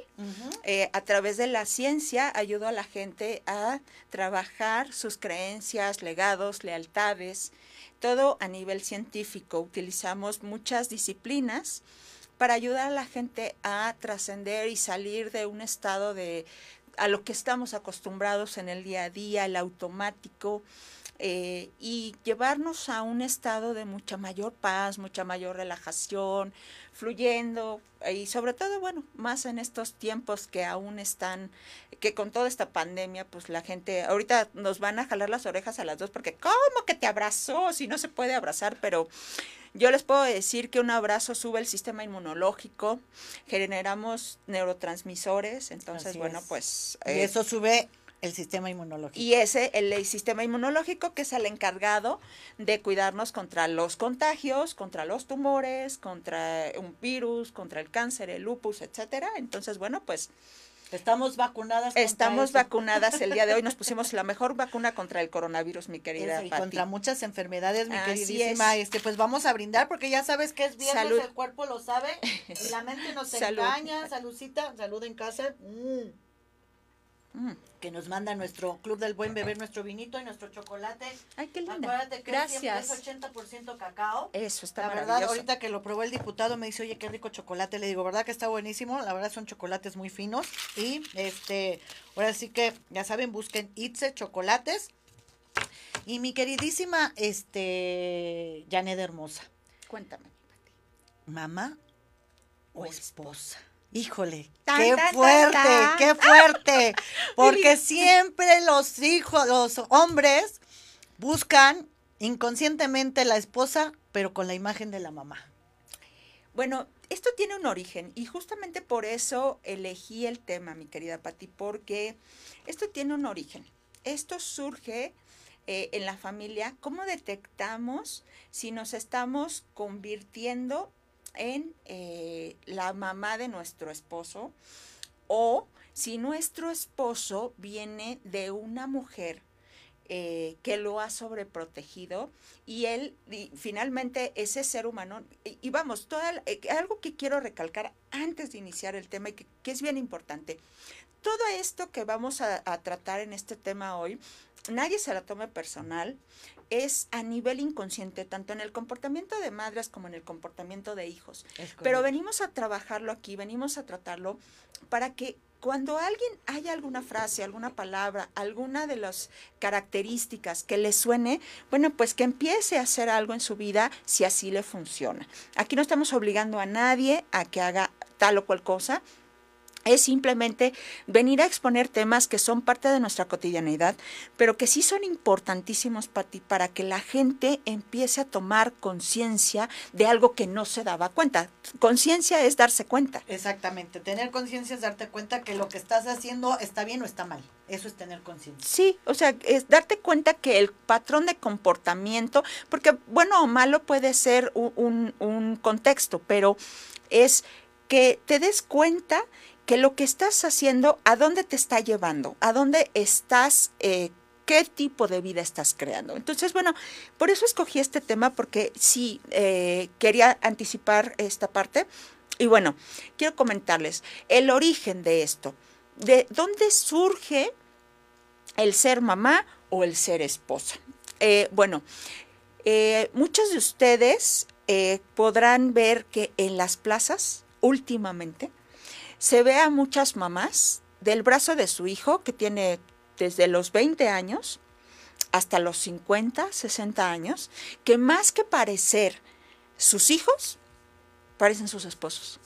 Eh, a través de la ciencia ayudo a la gente a trabajar sus creencias, legados, lealtades, todo a nivel científico. Utilizamos muchas disciplinas para ayudar a la gente a trascender y salir de un estado de a lo que estamos acostumbrados en el día a día, el automático, eh, y llevarnos a un estado de mucha mayor paz, mucha mayor relajación, fluyendo y sobre todo, bueno, más en estos tiempos que aún están, que con toda esta pandemia, pues la gente, ahorita nos van a jalar las orejas a las dos porque, ¿cómo que te abrazó? Si no se puede abrazar, pero yo les puedo decir que un abrazo sube el sistema inmunológico, generamos neurotransmisores, entonces, bueno, pues... y eso sube el sistema inmunológico. Y ese, el, sistema inmunológico que es el encargado de cuidarnos contra los contagios, contra los tumores, contra un virus, contra el cáncer, el lupus, etcétera. Entonces, bueno, pues Estamos vacunadas. Estamos vacunadas el día de hoy. Nos pusimos la mejor vacuna contra el coronavirus, mi querida. y contra muchas enfermedades, mi queridísima. Este, pues vamos a brindar porque ya sabes que es viernes, el cuerpo lo sabe y la mente nos engaña. Saludcita, salud en casa. Mm. Que nos manda nuestro Club del Buen Beber, nuestro vinito y nuestro chocolate. Ay, qué linda. Acuérdate que Gracias. es 80% cacao. Eso está La verdad, ahorita que lo probó el diputado me dice, oye, qué rico chocolate. Le digo, ¿verdad que está buenísimo? La verdad son chocolates muy finos. Y este, ahora sí que, ya saben, busquen Itze Chocolates. Y mi queridísima, este, Janet Hermosa. Cuéntame. ¿Mamá o esposa? Híjole, qué fuerte, qué fuerte. Porque siempre los hijos, los hombres buscan inconscientemente la esposa, pero con la imagen de la mamá. Bueno, esto tiene un origen y justamente por eso elegí el tema, mi querida Patti, porque esto tiene un origen. Esto surge eh, en la familia. ¿Cómo detectamos si nos estamos convirtiendo en eh, la mamá de nuestro esposo o si nuestro esposo viene de una mujer eh, que lo ha sobreprotegido y él finalmente ese ser humano y, vamos toda, eh, algo que quiero recalcar antes de iniciar el tema y que, es bien importante todo esto que vamos a, a tratar en este tema hoy nadie se la tome personal es a nivel inconsciente, tanto en el comportamiento de madres como en el comportamiento de hijos. Pero venimos a trabajarlo aquí, venimos a tratarlo para que cuando alguien haya alguna frase, alguna palabra, alguna de las características que le suene, bueno, pues que empiece a hacer algo en su vida si así le funciona. Aquí no estamos obligando a nadie a que haga tal o cual cosa, es simplemente venir a exponer temas que son parte de nuestra cotidianidad, pero que sí son importantísimos para ti, para que la gente empiece a tomar conciencia de algo que no se daba cuenta. Conciencia es darse cuenta. Exactamente, tener conciencia es darte cuenta que lo que estás haciendo está bien o está mal. Eso es tener conciencia. Sí, o sea, es darte cuenta que el patrón de comportamiento, porque bueno o malo puede ser un, un contexto, pero es que te des cuenta que lo que estás haciendo, ¿a dónde te está llevando? ¿A dónde estás? Eh, ¿Qué tipo de vida estás creando? Entonces, bueno, por eso escogí este tema, porque sí, eh, quería anticipar esta parte. Y bueno, quiero comentarles el origen de esto. ¿De dónde surge el ser mamá o el ser esposa? Eh, bueno, muchos de ustedes podrán ver que en las plazas, últimamente, se ve a muchas mamás del brazo de su hijo, que tiene desde los 20 años hasta los 50, 60 años, que más que parecer sus hijos, parecen sus esposos.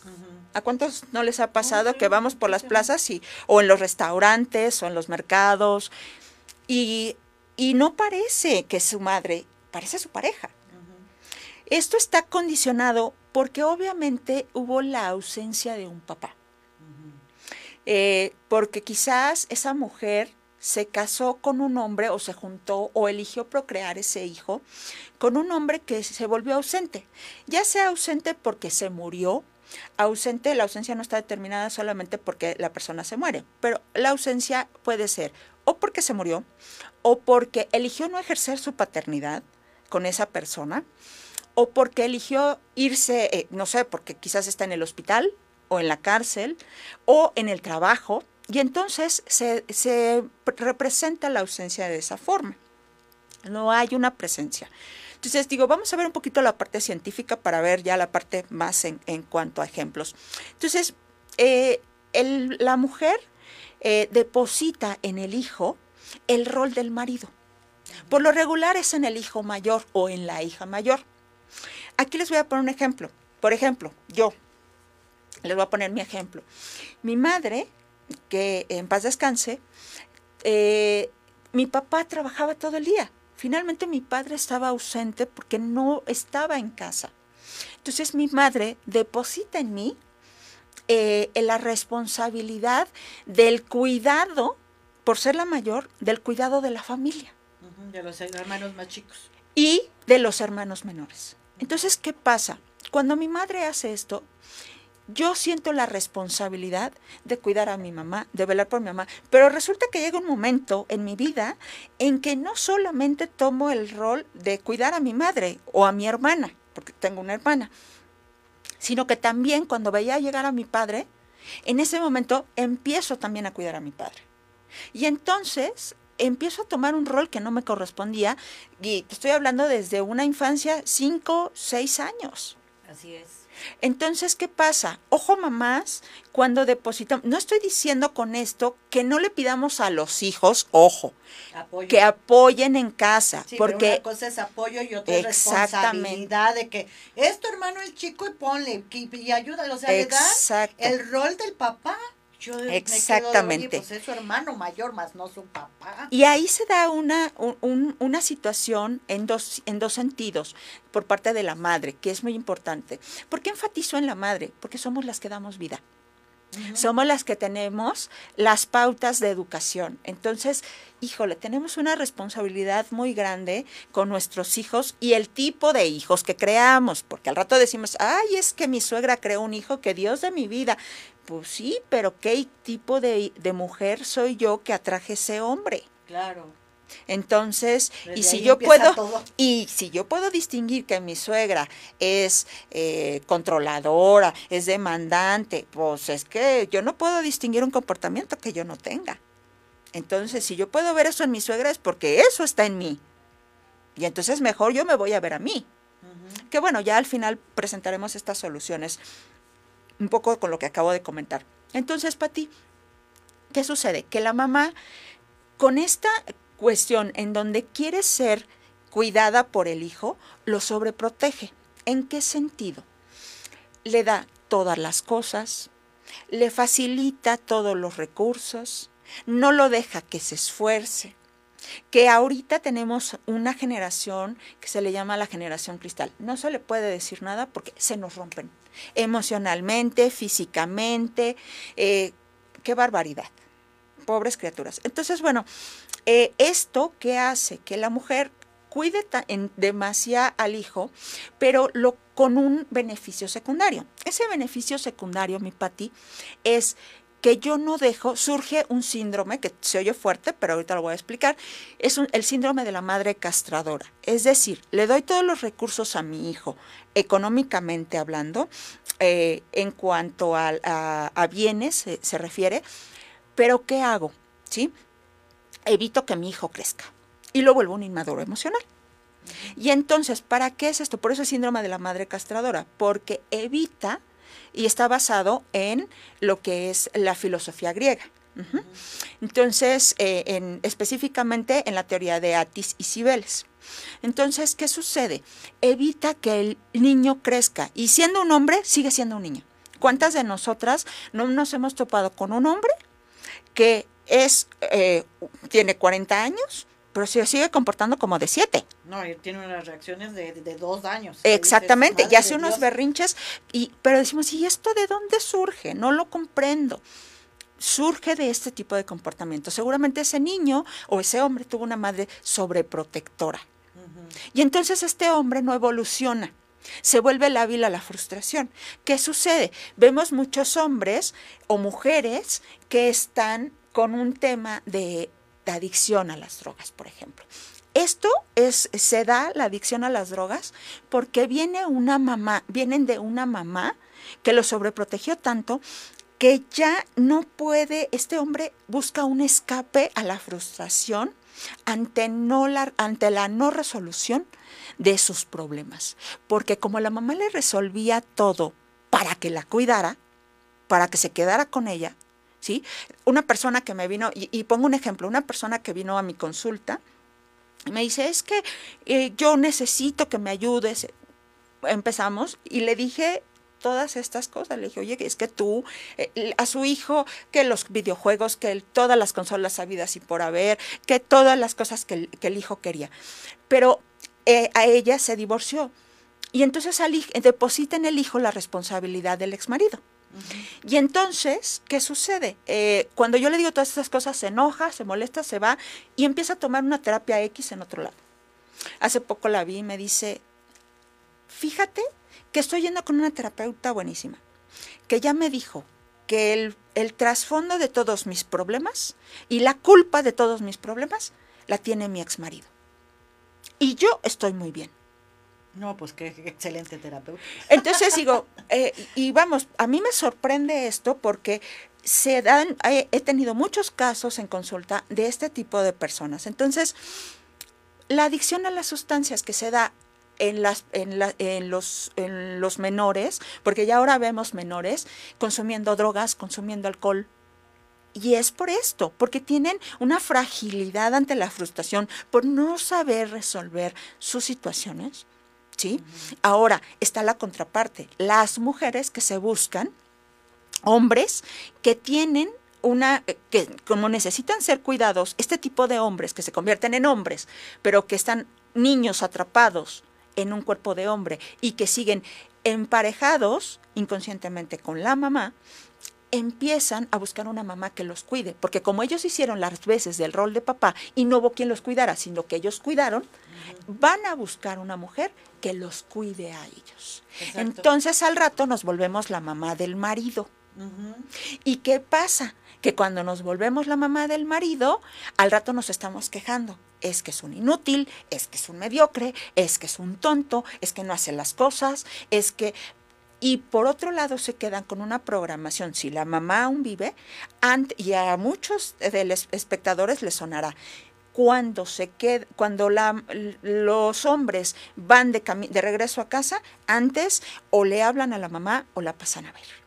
¿A cuántos no les ha pasado que vamos por las plazas y, o en los restaurantes o en los mercados y, y no parece que su madre, parece su pareja? Esto está condicionado porque obviamente hubo la ausencia de un papá. Eh, porque quizás esa mujer se casó con un hombre o se juntó o eligió procrear ese hijo con un hombre que se volvió ausente, ya sea ausente porque se murió, ausente, la ausencia no está determinada solamente porque la persona se muere, pero la ausencia puede ser o porque se murió o porque eligió no ejercer su paternidad con esa persona o porque eligió irse, eh, no sé, porque quizás está en el hospital o en la cárcel o en el trabajo, y entonces se, se representa la ausencia de esa forma. No hay una presencia. Entonces digo, vamos a ver un poquito la parte científica para ver ya la parte más en, en cuanto a ejemplos. Entonces, eh, el, la mujer eh, deposita en el hijo el rol del marido. Por lo regular es en el hijo mayor o en la hija mayor. Aquí les voy a poner un ejemplo. Por ejemplo, yo, les voy a poner mi ejemplo. Mi madre, que en paz descanse, eh, mi papá trabajaba todo el día. Finalmente mi padre estaba ausente porque no estaba en casa. Entonces mi madre deposita en mí eh, la responsabilidad del cuidado, por ser la mayor, del cuidado de la familia. De los hermanos más chicos. Y de los hermanos menores. Entonces, ¿qué pasa? Cuando mi madre hace esto, yo siento la responsabilidad de cuidar a mi mamá, de velar por mi mamá, pero resulta que llega un momento en mi vida en que no solamente tomo el rol de cuidar a mi madre o a mi hermana, porque tengo una hermana, sino que también cuando veía llegar a mi padre, en ese momento empiezo también a cuidar a mi padre. Y entonces empiezo a tomar un rol que no me correspondía y estoy hablando desde una infancia, cinco, seis años. Así es. Entonces, ¿qué pasa? Ojo mamás, cuando depositamos, no estoy diciendo con esto que no le pidamos a los hijos, ojo, que apoyen en casa, porque una cosa es apoyo y otra es responsabilidad de que es tu hermano el chico y ponle y, ayúdalo, o sea, le el rol del papá Exactamente. pues es su hermano mayor, más no su papá. Y ahí se da una, una situación en dos, en dos sentidos por parte de la madre, que es muy importante. ¿Por qué enfatizo en la madre? Porque somos las que damos vida. Somos las que tenemos las pautas de educación. Entonces, híjole, tenemos una responsabilidad muy grande con nuestros hijos y el tipo de hijos que creamos, porque al rato decimos, ay, es que mi suegra creó un hijo que Dios de mi vida. Pues sí, pero ¿qué tipo de, mujer soy yo que atraje ese hombre? Claro. Entonces, y si yo puedo, y si yo puedo distinguir que mi suegra es eh, controladora, es demandante, pues es que yo no puedo distinguir un comportamiento que yo no tenga. Entonces, si yo puedo ver eso en mi suegra es porque eso está en mí. Y entonces mejor yo me voy a ver a mí. Que bueno, ya al final presentaremos estas soluciones un poco con lo que acabo de comentar. Entonces, Pati, ¿qué sucede? Que la mamá, con esta cuestión en donde quiere ser cuidada por el hijo, lo sobreprotege. ¿En qué sentido? Le da todas las cosas, le facilita todos los recursos, no lo deja que se esfuerce, que ahorita tenemos una generación que se le llama la generación cristal. No se le puede decir nada porque se nos rompen emocionalmente, físicamente. Eh, qué barbaridad. Pobres criaturas. Entonces, bueno, eh, esto que hace que la mujer cuide en demasiado al hijo, pero lo, con un beneficio secundario. Ese beneficio secundario, mi Pati, es que yo no dejo, surge un síndrome que se oye fuerte, pero ahorita lo voy a explicar, es el síndrome de la madre castradora. Es decir, le doy todos los recursos a mi hijo, económicamente hablando, eh, en cuanto a, bienes se refiere, pero ¿qué hago? ¿Sí? Evito que mi hijo crezca y lo vuelvo un inmaduro emocional. Y entonces, ¿para qué es esto? Por eso es síndrome de la madre castradora, porque evita y está basado en lo que es la filosofía griega. Entonces, eh, en, específicamente en la teoría de Atis y Cibeles. Entonces, ¿qué sucede? Evita que el niño crezca y siendo un hombre, sigue siendo un niño. ¿Cuántas de nosotras no nos hemos topado con un hombre que es, eh, tiene 40 años, pero se sigue comportando como de siete. No, y tiene unas reacciones de, dos años. Exactamente, y hace unos berrinches, y, pero decimos, ¿y esto de dónde surge? No lo comprendo. Surge de este tipo de comportamiento. Seguramente ese niño o ese hombre tuvo una madre sobreprotectora. Y entonces este hombre no evoluciona. Se vuelve lábil a la frustración. ¿Qué sucede? Vemos muchos hombres o mujeres que están con un tema de adicción a las drogas, por ejemplo. Esto es, se da la adicción a las drogas porque viene una mamá, vienen de una mamá que lo sobreprotegió tanto que ya no puede, este hombre busca un escape a la frustración ante, no la, ante la no resolución de sus problemas. Porque como la mamá le resolvía todo para que la cuidara, para que se quedara con ella, ¿sí? Una persona que me vino, y, pongo un ejemplo, una persona que vino a mi consulta, me dice, es que eh, yo necesito que me ayudes. Empezamos y le dije todas estas cosas. Le dije, oye, es que tú, eh, a su hijo, que los videojuegos, que todas las consolas habidas y por haber, que todas las cosas que, el hijo quería. Pero eh, a ella se divorció. Y entonces deposita en el hijo la responsabilidad del exmarido. Y entonces, ¿qué sucede? Eh, cuando yo le digo todas estas cosas, se enoja, se molesta, se va y empieza a tomar una terapia X en otro lado. Hace poco la vi y me dice, fíjate que estoy yendo con una terapeuta buenísima, que ya me dijo que el, el trasfondo de todos mis problemas y la culpa de todos mis problemas la tiene mi ex marido. Y yo estoy muy bien. No, pues qué, excelente terapeuta. Entonces digo, eh, y vamos, a mí me sorprende esto porque se dan, he tenido muchos casos en consulta de este tipo de personas. Entonces, la adicción a las sustancias que se da en, las, en, la, en, los, en los menores, porque ya ahora vemos menores consumiendo drogas, consumiendo alcohol, y es por esto, porque tienen una fragilidad ante la frustración, por no saber resolver sus situaciones, ¿sí? Ahora está la contraparte, las mujeres que se buscan, hombres que tienen una, eh, que como necesitan ser cuidados, este tipo de hombres que se convierten en hombres, pero que están niños atrapados en un cuerpo de hombre y que siguen emparejados inconscientemente con la mamá, empiezan a buscar una mamá que los cuide, porque como ellos hicieron las veces del rol de papá y no hubo quien los cuidara, sino que ellos cuidaron, van a buscar una mujer que los cuide a ellos. Entonces al rato nos volvemos la mamá del marido. ¿Y qué pasa? Que cuando nos volvemos la mamá del marido, al rato nos estamos quejando. Es que es un inútil, es que es un mediocre, es que es un tonto, es que no hace las cosas, es que y por otro lado se quedan con una programación, si la mamá aún vive, y a muchos de los espectadores les sonará, cuando se queda, cuando la, los hombres van de, de regreso a casa, antes o le hablan a la mamá o la pasan a ver.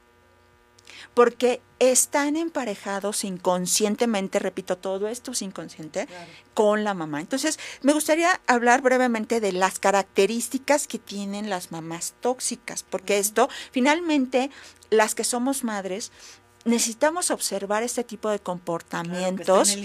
Porque están emparejados inconscientemente, repito, todo esto es inconsciente, con la mamá. Entonces, me gustaría hablar brevemente de las características que tienen las mamás tóxicas, porque esto, finalmente, las que somos madres, necesitamos observar este tipo de comportamientos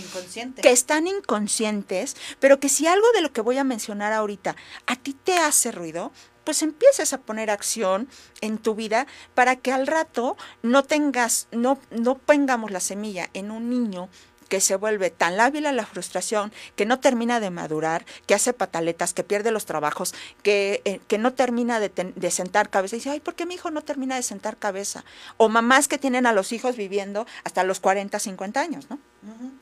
que, están inconscientes, pero que si algo de lo que voy a mencionar ahorita a ti te hace ruido, pues empieces a poner acción en tu vida para que al rato no tengas, no, no pongamos la semilla en un niño que se vuelve tan lábil a la frustración, que no termina de madurar, que hace pataletas, que pierde los trabajos, que, eh, que no termina de, de, sentar cabeza. Y dice, ay, ¿por qué mi hijo no termina de sentar cabeza? O mamás que tienen a los hijos viviendo hasta los 40, 50 años, ¿no?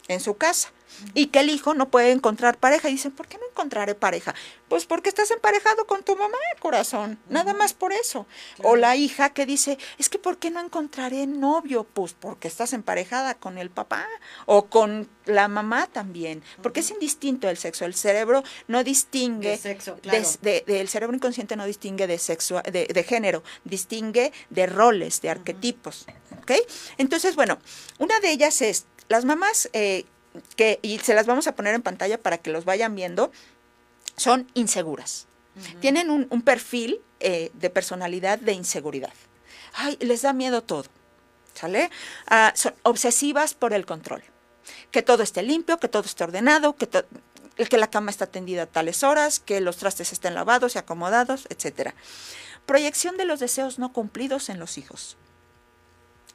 En su casa. Y que el hijo no puede encontrar pareja. Y dicen, ¿por qué no encontraré pareja? Pues porque estás emparejado con tu mamá, corazón. Nada más por eso. O la hija que dice, es que ¿por qué no encontraré novio? Pues porque estás emparejada con el papá o con la mamá también. Porque es indistinto el sexo. El cerebro no distingue. De sexo, claro. el cerebro inconsciente no distingue de, sexo, de, género. Distingue de roles, de arquetipos. ¿Ok? Entonces, bueno, una de ellas es las mamás, eh, que, y se las vamos a poner en pantalla para que los vayan viendo, son inseguras. Tienen un, perfil eh, de personalidad de inseguridad. Ay, les da miedo todo. ¿Sale? Ah, son obsesivas por el control. Que todo esté limpio, que todo esté ordenado, que, que la cama está tendida a tales horas, que los trastes estén lavados y acomodados, etc. Proyección de los deseos no cumplidos en los hijos.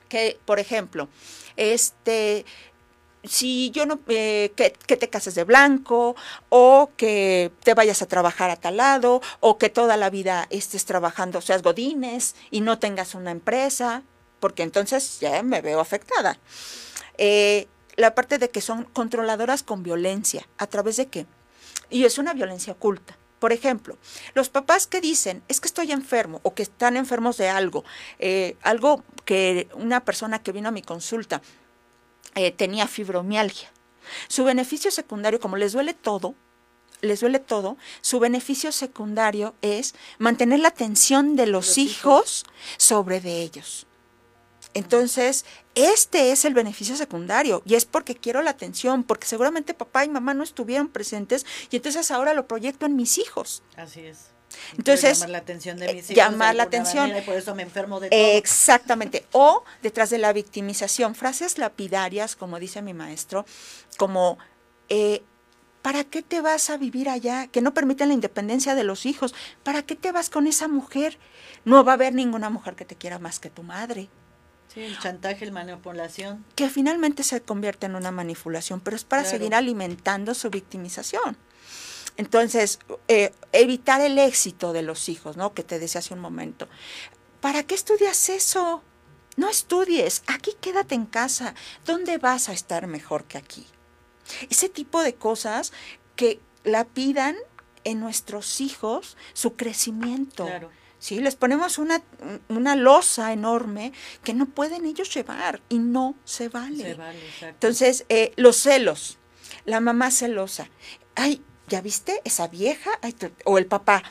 Que, por ejemplo, este, si yo no, eh, que, te cases de blanco, o que te vayas a trabajar a tal lado, o que toda la vida estés trabajando, seas godines y no tengas una empresa, porque entonces ya me veo afectada. Eh, la parte de que son controladoras con violencia, ¿a través de qué? Y es una violencia oculta. Por ejemplo, los papás que dicen, es que estoy enfermo o que están enfermos de algo, eh, algo que una persona que vino a mi consulta eh, tenía fibromialgia. Su beneficio secundario, como les duele todo, les duele todo, su beneficio secundario es mantener la atención de los, hijos sobre de ellos. Entonces, este es el beneficio secundario y es porque quiero la atención, porque seguramente papá y mamá no estuvieron presentes y entonces ahora lo proyecto en mis hijos. Así es. Entonces, llamar la atención de mis hijos. Llamar la atención. y por eso me enfermo de todo. Exactamente. O detrás de la victimización, frases lapidarias, como dice mi maestro, como, eh, ¿para qué te vas a vivir allá? Que no permiten la independencia de los hijos. ¿Para qué te vas con esa mujer? No va a haber ninguna mujer que te quiera más que tu madre. Sí, el chantaje, la manipulación. Que finalmente se convierte en una manipulación, pero es para seguir alimentando su victimización. Entonces, eh, evitar el éxito de los hijos, ¿no? Que te decía hace un momento. ¿Para qué estudias eso? No estudies, aquí quédate en casa. ¿Dónde vas a estar mejor que aquí? Ese tipo de cosas que la pidan en nuestros hijos su crecimiento. Claro. ¿sí? Les ponemos una, una losa enorme que no pueden ellos llevar y no se vale. Entonces, eh, los celos, la mamá celosa, ay, ¿ya viste esa vieja? o el papá,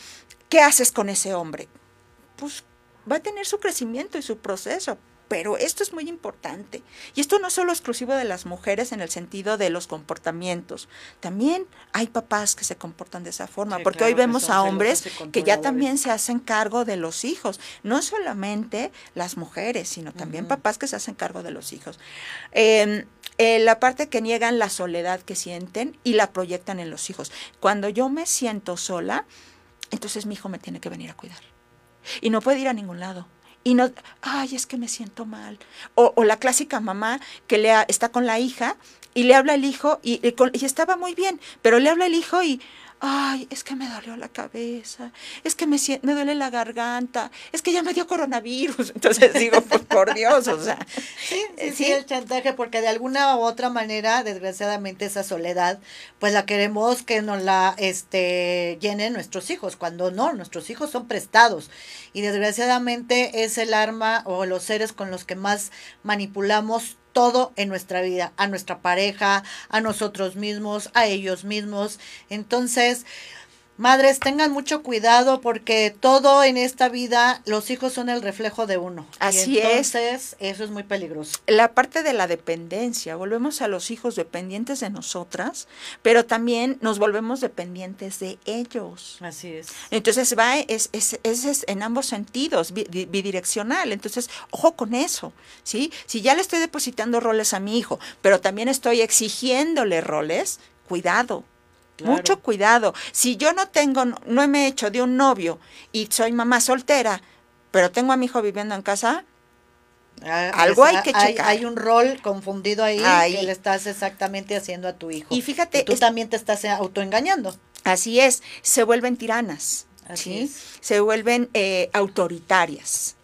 ¿qué haces con ese hombre? Pues va a tener su crecimiento y su proceso, pero esto es muy importante. Y esto no es solo exclusivo de las mujeres en el sentido de los comportamientos. También hay papás que se comportan de esa forma, porque hoy vemos a hombres que ya también se hacen cargo de los hijos. No solamente las mujeres, sino también papás que se hacen cargo de los hijos. Em, eh, la parte que niegan la soledad que sienten y la proyectan en los hijos. Cuando yo me siento sola, entonces mi hijo me tiene que venir a cuidar. Y no puede ir a ningún lado y no, ay, es que me siento mal. O, o la clásica mamá que le está con la hija y le habla el hijo y, y, estaba muy bien, pero le habla el hijo y, ay, es que me dolió la cabeza, es que me, me duele la garganta, es que ya me dio coronavirus. Entonces digo, pues por Dios, o sea. Sí, sí, sí, el chantaje, porque de alguna u otra manera, desgraciadamente, esa soledad, pues la queremos que nos la este, llenen nuestros hijos, cuando no, nuestros hijos son prestados. Y desgraciadamente es el arma o los seres con los que más manipulamos todo en nuestra vida, a nuestra pareja, a nosotros mismos, a ellos mismos. Entonces, Madres, tengan mucho cuidado porque todo en esta vida, los hijos son el reflejo de uno. Así entonces, eso es muy peligroso. La parte de la dependencia, volvemos a los hijos dependientes de nosotras, pero también nos volvemos dependientes de ellos. Así es. Entonces va, es, es, es, en ambos sentidos, bidireccional. Entonces, ojo con eso, ¿sí? Si ya le estoy depositando roles a mi hijo, pero también estoy exigiéndole roles, cuidado, mucho cuidado. Si yo no tengo, no me he hecho de un novio y soy mamá soltera, pero tengo a mi hijo viviendo en casa, Ah, Algo hay que checar. Hay, un rol confundido ahí, que le estás exactamente haciendo a tu hijo. Y fíjate. tú también te estás autoengañando. Así es, se vuelven tiranas. Así Se vuelven eh, autoritarias,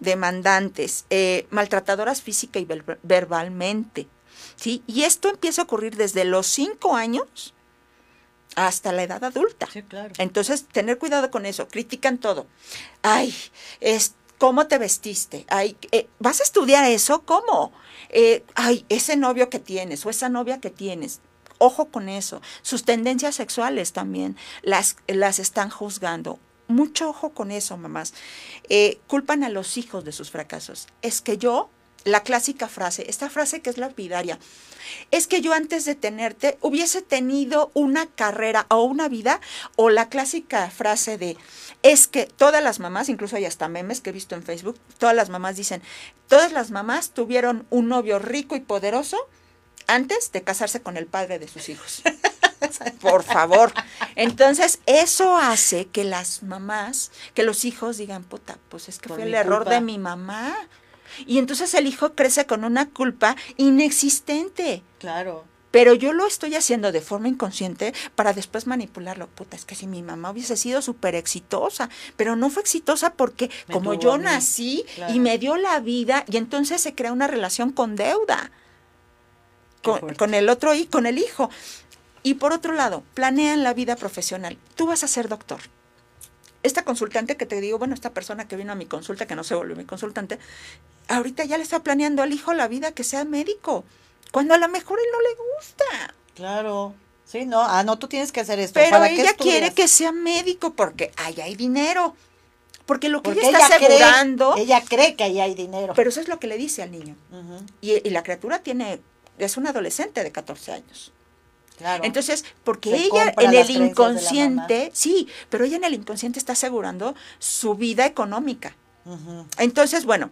demandantes, eh, maltratadoras física y verbalmente. ¿sí? Y esto empieza a ocurrir desde los cinco años hasta la edad adulta. Sí, claro. Entonces, tener cuidado con eso. Critican todo. Ay, es, ¿cómo te vestiste? Ay, eh, ¿vas a estudiar eso? ¿Cómo? Eh, ay, ese novio que tienes o esa novia que tienes. Ojo con eso. Sus tendencias sexuales también las, las están juzgando. Mucho ojo con eso, mamás. Eh, culpan a los hijos de sus fracasos. Es que yo, la clásica frase, esta frase que es lapidaria, es que yo antes de tenerte hubiese tenido una carrera o una vida, o la clásica frase de, es que todas las mamás, incluso hay hasta memes que he visto en Facebook, todas las mamás dicen, todas las mamás tuvieron un novio rico y poderoso antes de casarse con el padre de sus hijos. Por favor. Entonces, eso hace que las mamás, que los hijos digan, puta, pues es que fue el error de mi mamá. Y entonces el hijo crece con una culpa inexistente. Claro. Pero yo lo estoy haciendo de forma inconsciente para después manipularlo. Puta, es que si mi mamá hubiese sido súper exitosa, pero no fue exitosa porque como yo nací y me dio la vida, y entonces se crea una relación con deuda. Con, con, el otro y con el hijo. Y por otro lado, planean la vida profesional. Tú vas a ser doctor esta consultante que te digo, bueno, esta persona que vino a mi consulta, que no se volvió mi consultante, ahorita ya le está planeando al hijo la vida que sea médico, cuando a lo mejor él no le gusta. Claro. Sí, no, ah, no, tú tienes que hacer esto. Pero ella quiere que sea médico porque ahí hay dinero. Porque lo que ella está asegurando. ella cree que ahí hay dinero. Pero eso es lo que le dice al niño. y, y, la criatura tiene. Es un adolescente de 14 años. Entonces, porque ella en el inconsciente, sí, pero ella en el inconsciente está asegurando su vida económica. Entonces, bueno,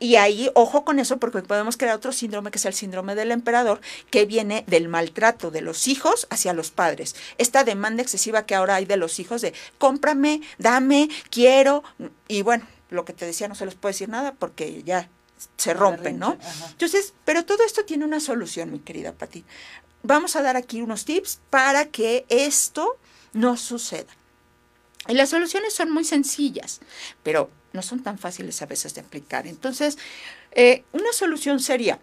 y ahí, ojo con eso, porque podemos crear otro síndrome que es el síndrome del emperador, que viene del maltrato de los hijos hacia los padres. Esta demanda excesiva que ahora hay de los hijos de cómprame, dame, quiero, y bueno, lo que te decía no se les puede decir nada porque ya se rompen, ¿no? Entonces, pero todo esto tiene una solución, mi querida Pati vamos a dar aquí unos tips para que esto no suceda. Y las soluciones son muy sencillas, pero no son tan fáciles a veces de aplicar. Entonces, eh, una solución sería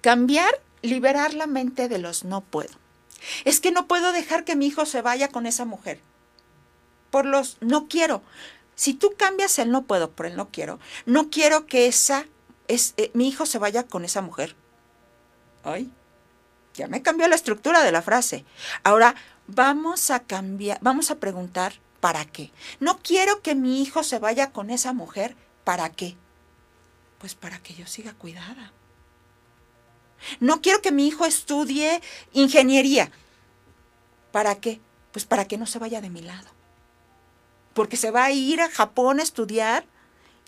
cambiar, liberar la mente de los no puedo. Es que no puedo dejar que mi hijo se vaya con esa mujer. Por los no quiero. Si tú cambias el no puedo por el no quiero, no quiero que esa es, eh, mi hijo se vaya con esa mujer. Ay, ya me cambió la estructura de la frase. Ahora vamos a cambiar, vamos a preguntar ¿para qué? No quiero que mi hijo se vaya con esa mujer, ¿para qué? Pues para que yo siga cuidada. No quiero que mi hijo estudie ingeniería. ¿Para qué? Pues para que no se vaya de mi lado. Porque se va a ir a Japón a estudiar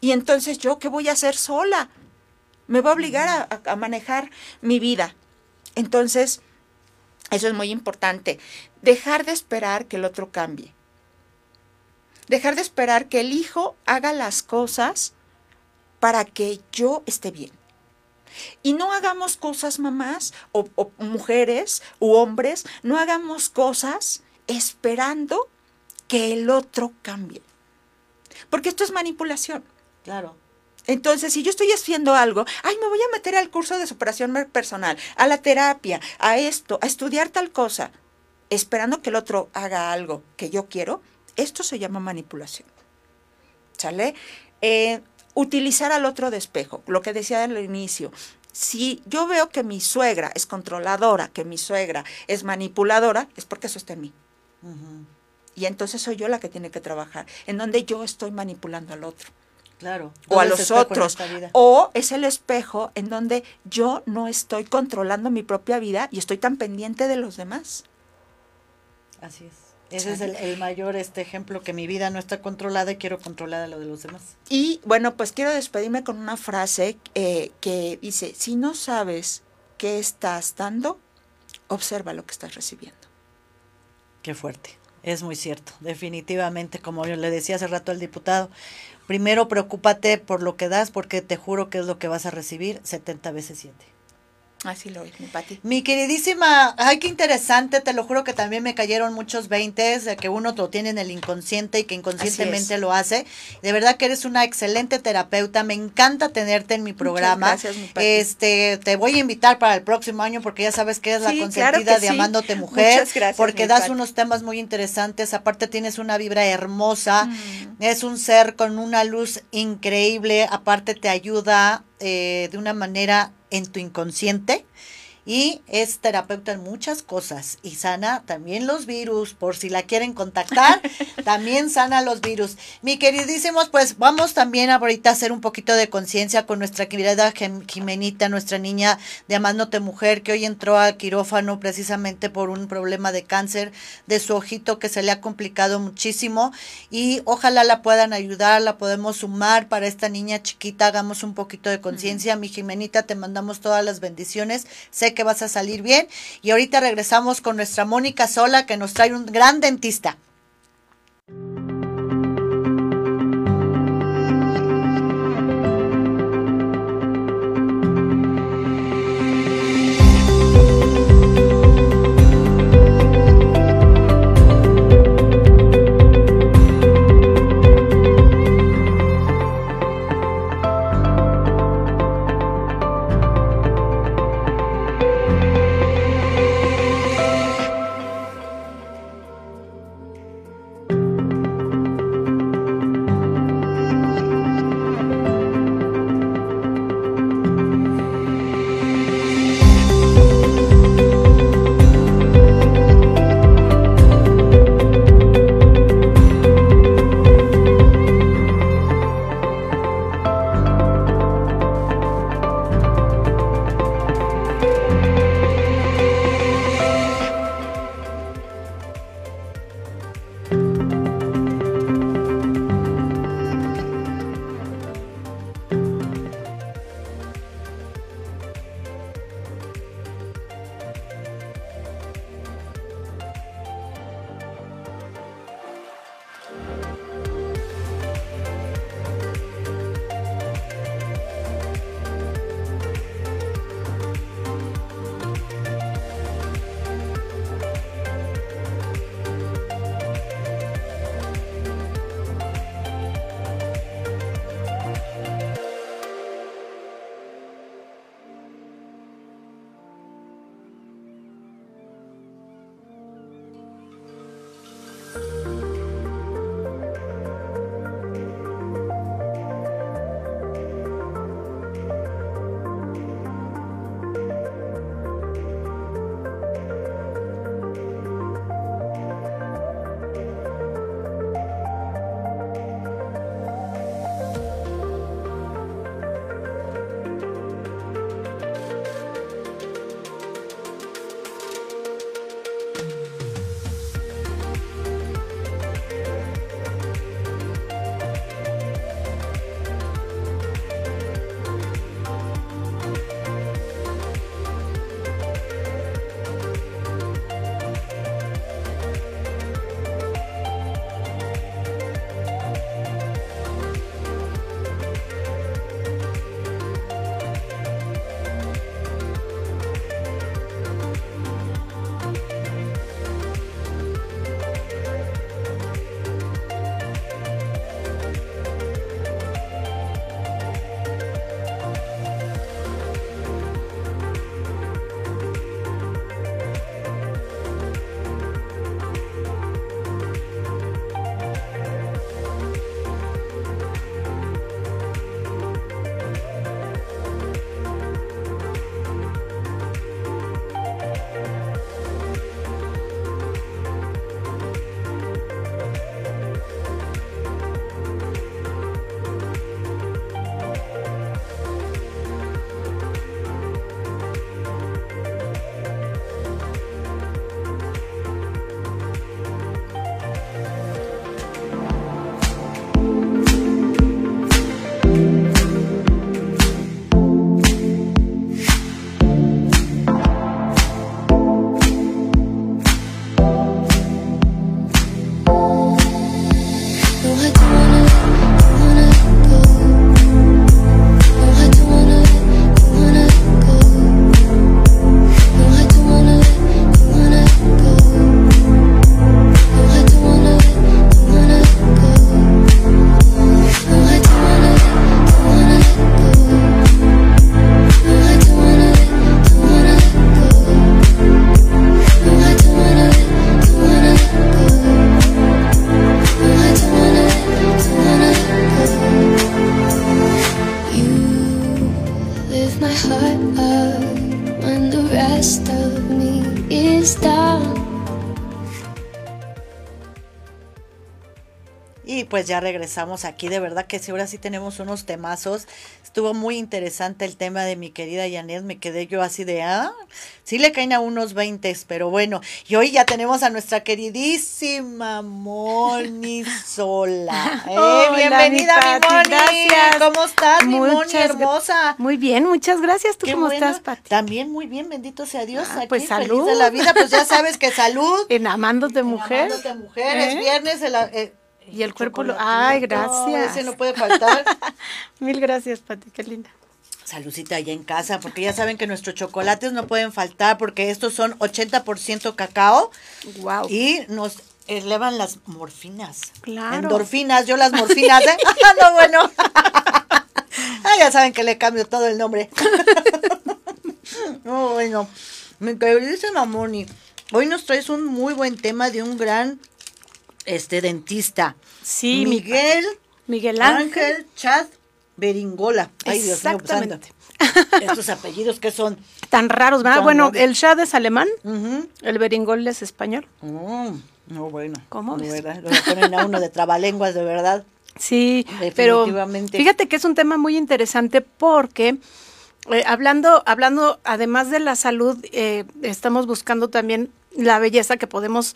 y entonces yo, ¿qué voy a hacer sola? Me va a obligar a, a manejar mi vida. Entonces, eso es muy importante. Dejar de esperar que el otro cambie. Dejar de esperar que el hijo haga las cosas para que yo esté bien. Y no hagamos cosas, mamás, o, mujeres, u hombres, no hagamos cosas esperando que el otro cambie. Porque esto es manipulación. Claro. Entonces, si yo estoy haciendo algo, ay, me voy a meter al curso de superación personal, a la terapia, a esto, a estudiar tal cosa, esperando que el otro haga algo que yo quiero, esto se llama manipulación. ¿Sale? Eh, utilizar al otro de espejo, lo que decía al inicio. Si yo veo que mi suegra es controladora, que mi suegra es manipuladora, es porque eso está en mí. Y entonces soy yo la que tiene que trabajar, en donde yo estoy manipulando al otro. Claro. O a los otros. O es el espejo en donde yo no estoy controlando mi propia vida y estoy tan pendiente de los demás. Así es. Ese es el, mayor este ejemplo que mi vida no está controlada y quiero controlar a lo de los demás. Y bueno, pues quiero despedirme con una frase eh, que dice, si no sabes qué estás dando, observa lo que estás recibiendo. Qué fuerte. Es muy cierto, definitivamente, como yo le decía hace rato al diputado, primero preocúpate por lo que das porque te juro que es lo que vas a recibir 70 veces 7. Así lo es, mi Pati. Mi queridísima, ay, qué interesante, te lo juro que también me cayeron muchos veintes de que uno lo tiene en el inconsciente y que inconscientemente lo hace. De verdad que eres una excelente terapeuta, me encanta tenerte en mi programa. gracias, mi Pati. Este, te voy a invitar para el próximo año porque ya sabes que es la consentida de Amándote Mujer, Muchas gracias, porque das unos temas muy interesantes, aparte tienes una vibra hermosa, mm. es un ser con una luz increíble, aparte te ayuda eh, de una manera en tu inconsciente y es terapeuta en muchas cosas y sana también los virus, por si la quieren contactar, también sana los virus. Mi queridísimos, pues vamos también ahorita a hacer un poquito de conciencia con nuestra querida Jimenita, nuestra niña de Amándote Mujer, que hoy entró al quirófano precisamente por un problema de cáncer de su ojito que se le ha complicado muchísimo y ojalá la puedan ayudar, la podemos sumar para esta niña chiquita, hagamos un poquito de conciencia. Mi Jimenita, te mandamos todas las bendiciones que vas a salir bien. Y ahorita regresamos con nuestra Mónica Sola que nos trae un gran dentista. Pues ya regresamos aquí. De verdad que sí, ahora sí tenemos unos temazos. Estuvo muy interesante el tema de mi querida Janet. Me quedé yo así de, ah, sí le caen a unos 20, pero bueno. Y hoy ya tenemos a nuestra queridísima Moni Sola. Eh, bienvenida, mi, Moni. Gracias. ¿Cómo estás, mi Moni hermosa? Muy bien, muchas gracias. ¿Tú cómo estás, Pati? También muy bien, bendito sea Dios. Ah, pues salud. de la vida, pues ya sabes que salud. En Amándote Mujer. Amándote Mujer, es ¿Eh? viernes. El, eh, y el cuerpo lo... Ay, gracias. ese no puede faltar. Mil gracias, Pati, qué linda. Saludcita allá en casa, porque ya saben que nuestros chocolates no pueden faltar, porque estos son 80% cacao. Wow. Y nos elevan las morfinas. Claro. Endorfinas, yo las morfinas, ¿eh? no, bueno. ah, ya saben que le cambio todo el nombre. no, bueno. Me queridísima Moni, hoy nos traes un muy buen tema de un gran este dentista. Sí, Miguel. Miguel Ángel. Chad Beringola. Ay, Dios mío, pues Estos apellidos que son tan raros, ¿verdad? Bueno, el Chad es alemán, el Beringola es español. Oh, no, bueno. ¿Cómo Lo ponen a uno de trabalenguas, de verdad. Sí, pero fíjate que es un tema muy interesante porque eh, hablando, hablando, además de la salud, eh, estamos buscando también la belleza que podemos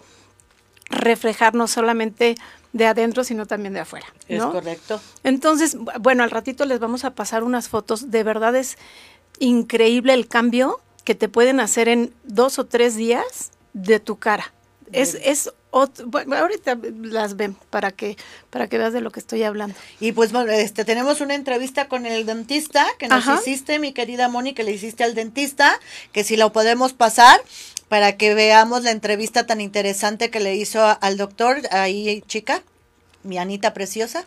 reflejar no solamente de adentro, sino también de afuera. Es correcto. Entonces, bueno, al ratito les vamos a pasar unas fotos. De verdad es increíble el cambio que te pueden hacer en dos o tres días de tu cara. Es, es bueno, ahorita las ven para que para que veas de lo que estoy hablando. Y pues este tenemos una entrevista con el dentista que nos hiciste, mi querida Moni, que le hiciste al dentista, que si lo podemos pasar para que veamos la entrevista tan interesante que le hizo al doctor, ahí chica, mi Anita preciosa.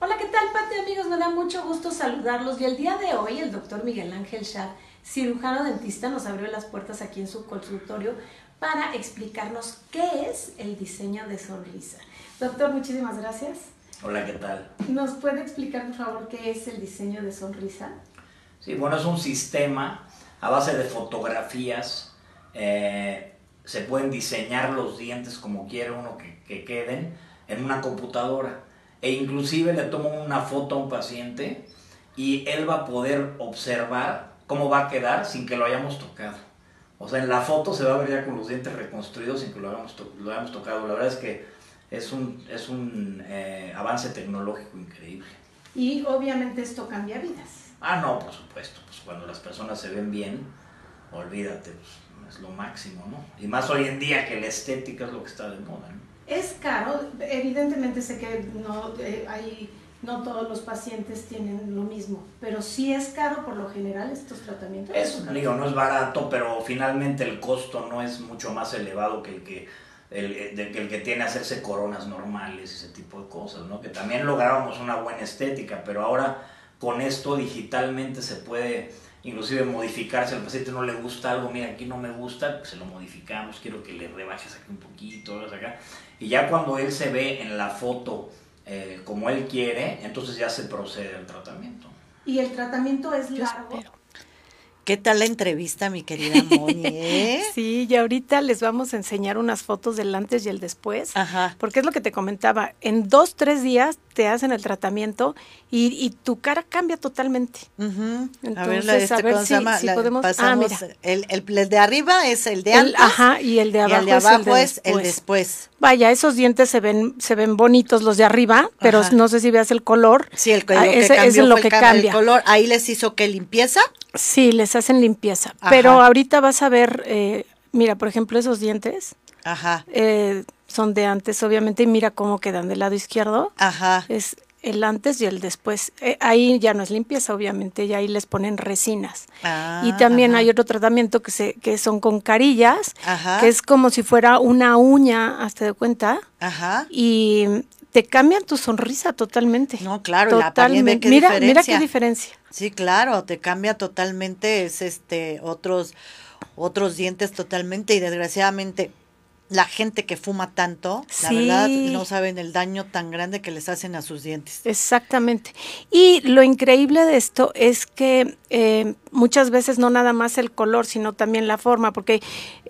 Hola, ¿qué tal, Pati, amigos? Me da mucho gusto saludarlos y el día de hoy el doctor Miguel Ángel Schad, cirujano dentista, nos abrió las puertas aquí en su consultorio para explicarnos qué es el diseño de sonrisa. Doctor, muchísimas gracias. Hola, ¿qué tal? ¿Nos puede explicar, por favor, qué es el diseño de sonrisa? Sí, bueno, es un sistema a base de fotografías, eh, se pueden diseñar los dientes como quiere uno que, queden en una computadora. E inclusive le tomo una foto a un paciente y él va a poder observar cómo va a quedar sin que lo hayamos tocado. O sea, en la foto se va a ver ya con los dientes reconstruidos sin que lo hayamos, lo hayamos tocado. La verdad es que es un, es un eh, avance tecnológico increíble. Y obviamente esto cambia vidas. Ah, no, por supuesto. Pues cuando las personas se ven bien, olvídate, pues, es lo máximo, ¿no? Y más hoy en día que la estética es lo que está de moda, ¿no? Es caro, evidentemente sé que no eh, hay, no todos los pacientes tienen lo mismo, pero sí es caro por lo general estos tratamientos. Es, digo, no es barato, pero finalmente el costo no es mucho más elevado que el que el, el, que tiene hacerse coronas normales, ese tipo de cosas, ¿no? Que también lográbamos una buena estética, pero ahora con esto digitalmente se puede inclusive modificar si al paciente no le gusta algo, mira, aquí no me gusta, pues se lo modificamos, quiero que le rebajes aquí un poquito, acá. Y ya cuando él se ve en la foto eh, como él quiere, entonces ya se procede al tratamiento. ¿Y el tratamiento es largo? ¿Qué tal la entrevista, mi querida Moni? Eh? sí, y ahorita les vamos a enseñar unas fotos del antes y el después. Ajá. Porque es lo que te comentaba. En dos, tres días te hacen el tratamiento y, tu cara cambia totalmente. Entonces, a ver, este, a ver si, podemos. ah, mira. El, el, de arriba es el de antes. ajá, y el de abajo, el de abajo es, el, después. Vaya, esos dientes se ven, se ven bonitos los de arriba, pero no sé si veas el color. Sí, el, color. Ah, ese, es lo que cambia. El color, ahí les hizo que limpieza. Sí, les hacen limpieza. Pero ahorita vas a ver, eh, mira, por ejemplo, esos dientes. Ajá. Eh, son de antes, obviamente, y mira cómo quedan del lado izquierdo. Ajá. Es el antes y el después. Eh, ahí ya no es limpieza, obviamente, y ahí les ponen resinas. Ah, y también hay otro tratamiento que se que son con carillas, que es como si fuera una uña, hasta de cuenta. Ajá. Y te cambian tu sonrisa totalmente. No, claro, totalmente. mira, mira qué diferencia. Sí, claro, te cambia totalmente, es este otros otros dientes totalmente y desgraciadamente la gente que fuma tanto, la verdad, no saben el daño tan grande que les hacen a sus dientes. Exactamente. Y lo increíble de esto es que eh, muchas veces no nada más el color, sino también la forma, porque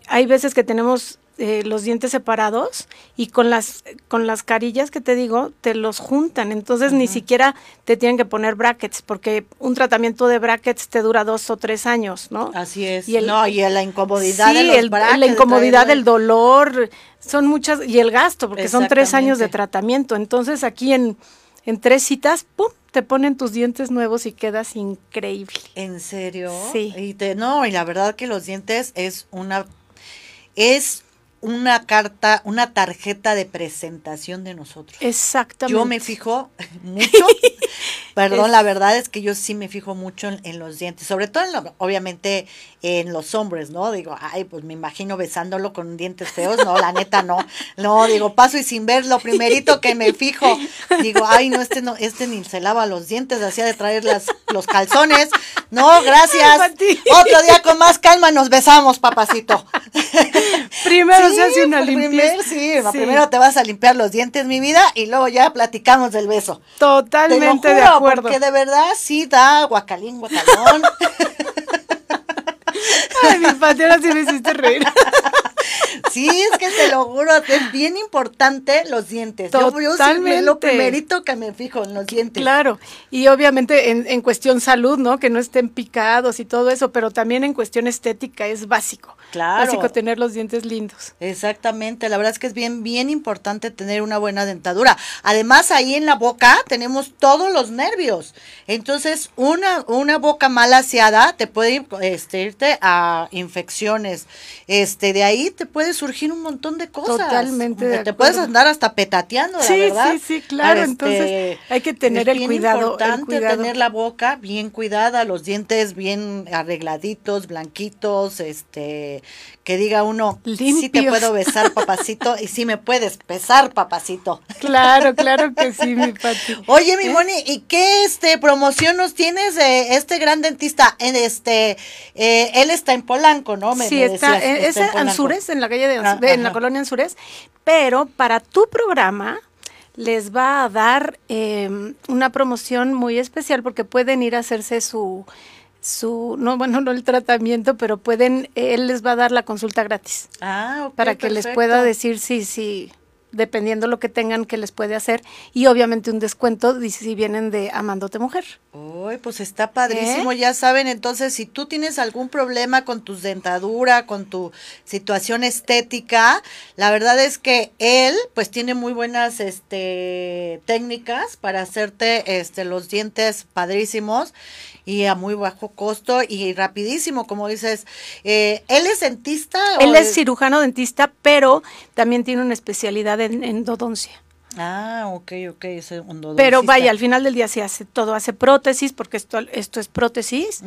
hay veces que tenemos eh, los dientes separados y con las con las carillas que te digo te los juntan. Entonces ni siquiera te tienen que poner brackets porque un tratamiento de brackets te dura dos o tres años no así es. Y el, no y la incomodidad de los la incomodidad del dolor son muchas y el gasto porque son tres años de tratamiento. Entonces aquí en en tres citas pum te ponen tus dientes nuevos y quedas increíble. ¿En serio? Sí. Y te, no, y la verdad que los dientes es una es una carta, una tarjeta de presentación de nosotros. Exactamente. Yo me fijo mucho, perdón, la verdad es que yo sí me fijo mucho en, los dientes, sobre todo, en obviamente, en los hombres, ¿no? Digo, ay, pues me imagino besándolo con dientes feos, no, la neta no, no, digo, paso y sin ver, lo primerito que me fijo, digo, ay, no, este no, este ni se lava los dientes, hacía de traer las, los calzones, no, gracias, otro día con más calma nos besamos, papacito. Primero se hace una limpieza. sí, primero te vas a limpiar los dientes, mi vida, y luego ya platicamos del beso. Totalmente de acuerdo. Porque de verdad sí da guacalín, guacalón. Ay, mi padre, ahora sí me hiciste reír. Sí, es que te lo juro, es bien importante los dientes. Totalmente. Yo, lo primerito que me fijo en los dientes. Claro, y obviamente en, en, cuestión salud, ¿no? Que no estén picados y todo eso, pero también en cuestión estética es básico. Claro. Básico tener los dientes lindos. Exactamente, la verdad es que es bien, bien importante tener una buena dentadura. Además, ahí en la boca tenemos todos los nervios. Entonces, una, una boca mal aseada te puede este, irte a infecciones. Este, de ahí te puede surgir un montón de cosas. Totalmente. te puedes andar hasta petateando, sí, verdad. Sí, sí, claro. Este, Entonces, hay que tener el cuidado. Es importante tener la boca bien cuidada, los dientes bien arregladitos, blanquitos, este que diga uno, sí te puedo besar, papacito, y sí me puedes besar, papacito. Claro, claro que sí, mi Pati. Oye, mi ¿Eh? Moni, ¿y qué este promoción nos tienes de este gran dentista? En este, eh, él está en Polanco, ¿no? sí, está, es en Anzures, en la calle de, ah, en la colonia Anzures, pero para tu programa les va a dar em, una promoción muy especial porque pueden ir a hacerse su su, no, bueno, no el tratamiento, pero pueden, él les va a dar la consulta gratis. Ah, Para que les pueda decir si, si, dependiendo lo que tengan que les puede hacer. Y obviamente un descuento si vienen de Amándote Mujer. Uy, pues está padrísimo, ¿Eh? ya saben, entonces si tú tienes algún problema con tu dentadura, con tu situación estética, la verdad es que él pues tiene muy buenas este técnicas para hacerte este los dientes padrísimos y a muy bajo costo y rapidísimo, como dices. Eh, ¿Él es dentista? Él es cirujano dentista, pero también tiene una especialidad en endodoncia. Ah, ok, ok, es Pero vaya, al final del día se hace todo, hace prótesis, porque esto, esto es prótesis,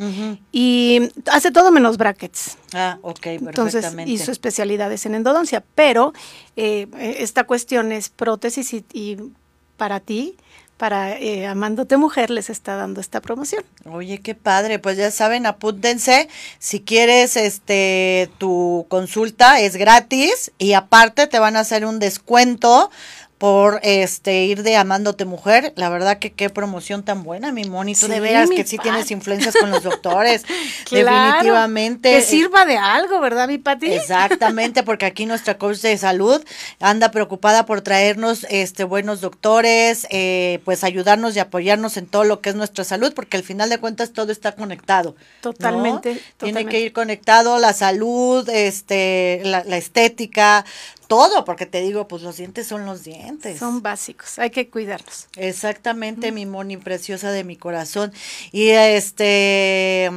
y hace todo menos brackets. Ah, ok, perfectamente. Entonces, y su especialidad es en endodoncia, pero eh, esta cuestión es prótesis y, y para ti para eh, Amándote Mujer les está dando esta promoción. Oye, qué padre, pues ya saben, apúntense, si quieres este tu consulta es gratis y aparte te van a hacer un descuento por este ir de amándote mujer. La verdad que qué promoción tan buena, mi Moni. Tú de veras que sí tienes influencias con los doctores. definitivamente. Que sirva de algo, ¿verdad, mi Pati? Exactamente, porque aquí nuestra coach de salud anda preocupada por traernos este buenos doctores, eh, pues ayudarnos y apoyarnos en todo lo que es nuestra salud, porque al final de cuentas todo está conectado. Totalmente. Tiene que ir conectado la salud, este, la, la estética, todo, porque te digo, pues los dientes son los dientes. Son básicos, hay que cuidarlos. Exactamente, mi Moni preciosa de mi corazón. Y este,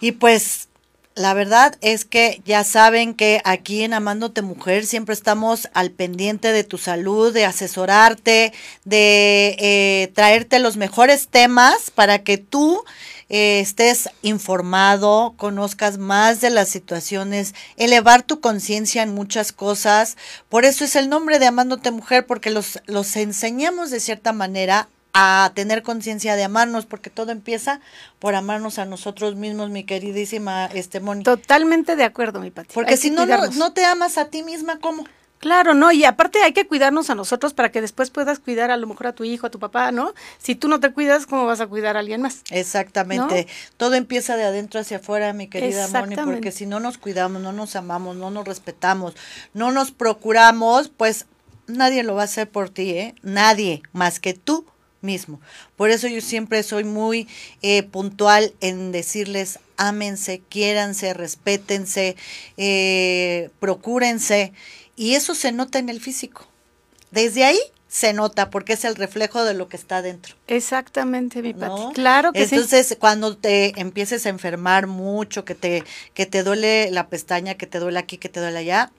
y pues la verdad es que ya saben que aquí en Amándote Mujer siempre estamos al pendiente de tu salud, de asesorarte, de eh, traerte los mejores temas para que tú eh, estés informado, conozcas más de las situaciones, elevar tu conciencia en muchas cosas. Por eso es el nombre de Amándote Mujer, porque los, los enseñamos de cierta manera a tener conciencia de amarnos, porque todo empieza por amarnos a nosotros mismos, mi queridísima este Moni. Totalmente de acuerdo, mi Pati. Porque si no, no, te amas a ti misma, ¿cómo? Claro, no, y aparte hay que cuidarnos a nosotros para que después puedas cuidar a lo mejor a tu hijo, a tu papá, ¿no? Si tú no te cuidas, ¿cómo vas a cuidar a alguien más? Exactamente. Todo empieza de adentro hacia afuera, mi querida Moni, porque si no nos cuidamos, no nos amamos, no nos respetamos, no nos procuramos, pues nadie lo va a hacer por ti, ¿eh? Nadie más que tú mismo. Por eso yo siempre soy muy eh, puntual en decirles, ámense, quiéranse, respétense, eh, procúrense. Y eso se nota en el físico. Desde ahí se nota porque es el reflejo de lo que está dentro. Exactamente, mi Pati. Claro que Entonces, cuando te empieces a enfermar mucho, que te, que te duele la pestaña, que te duele aquí, que te duele allá,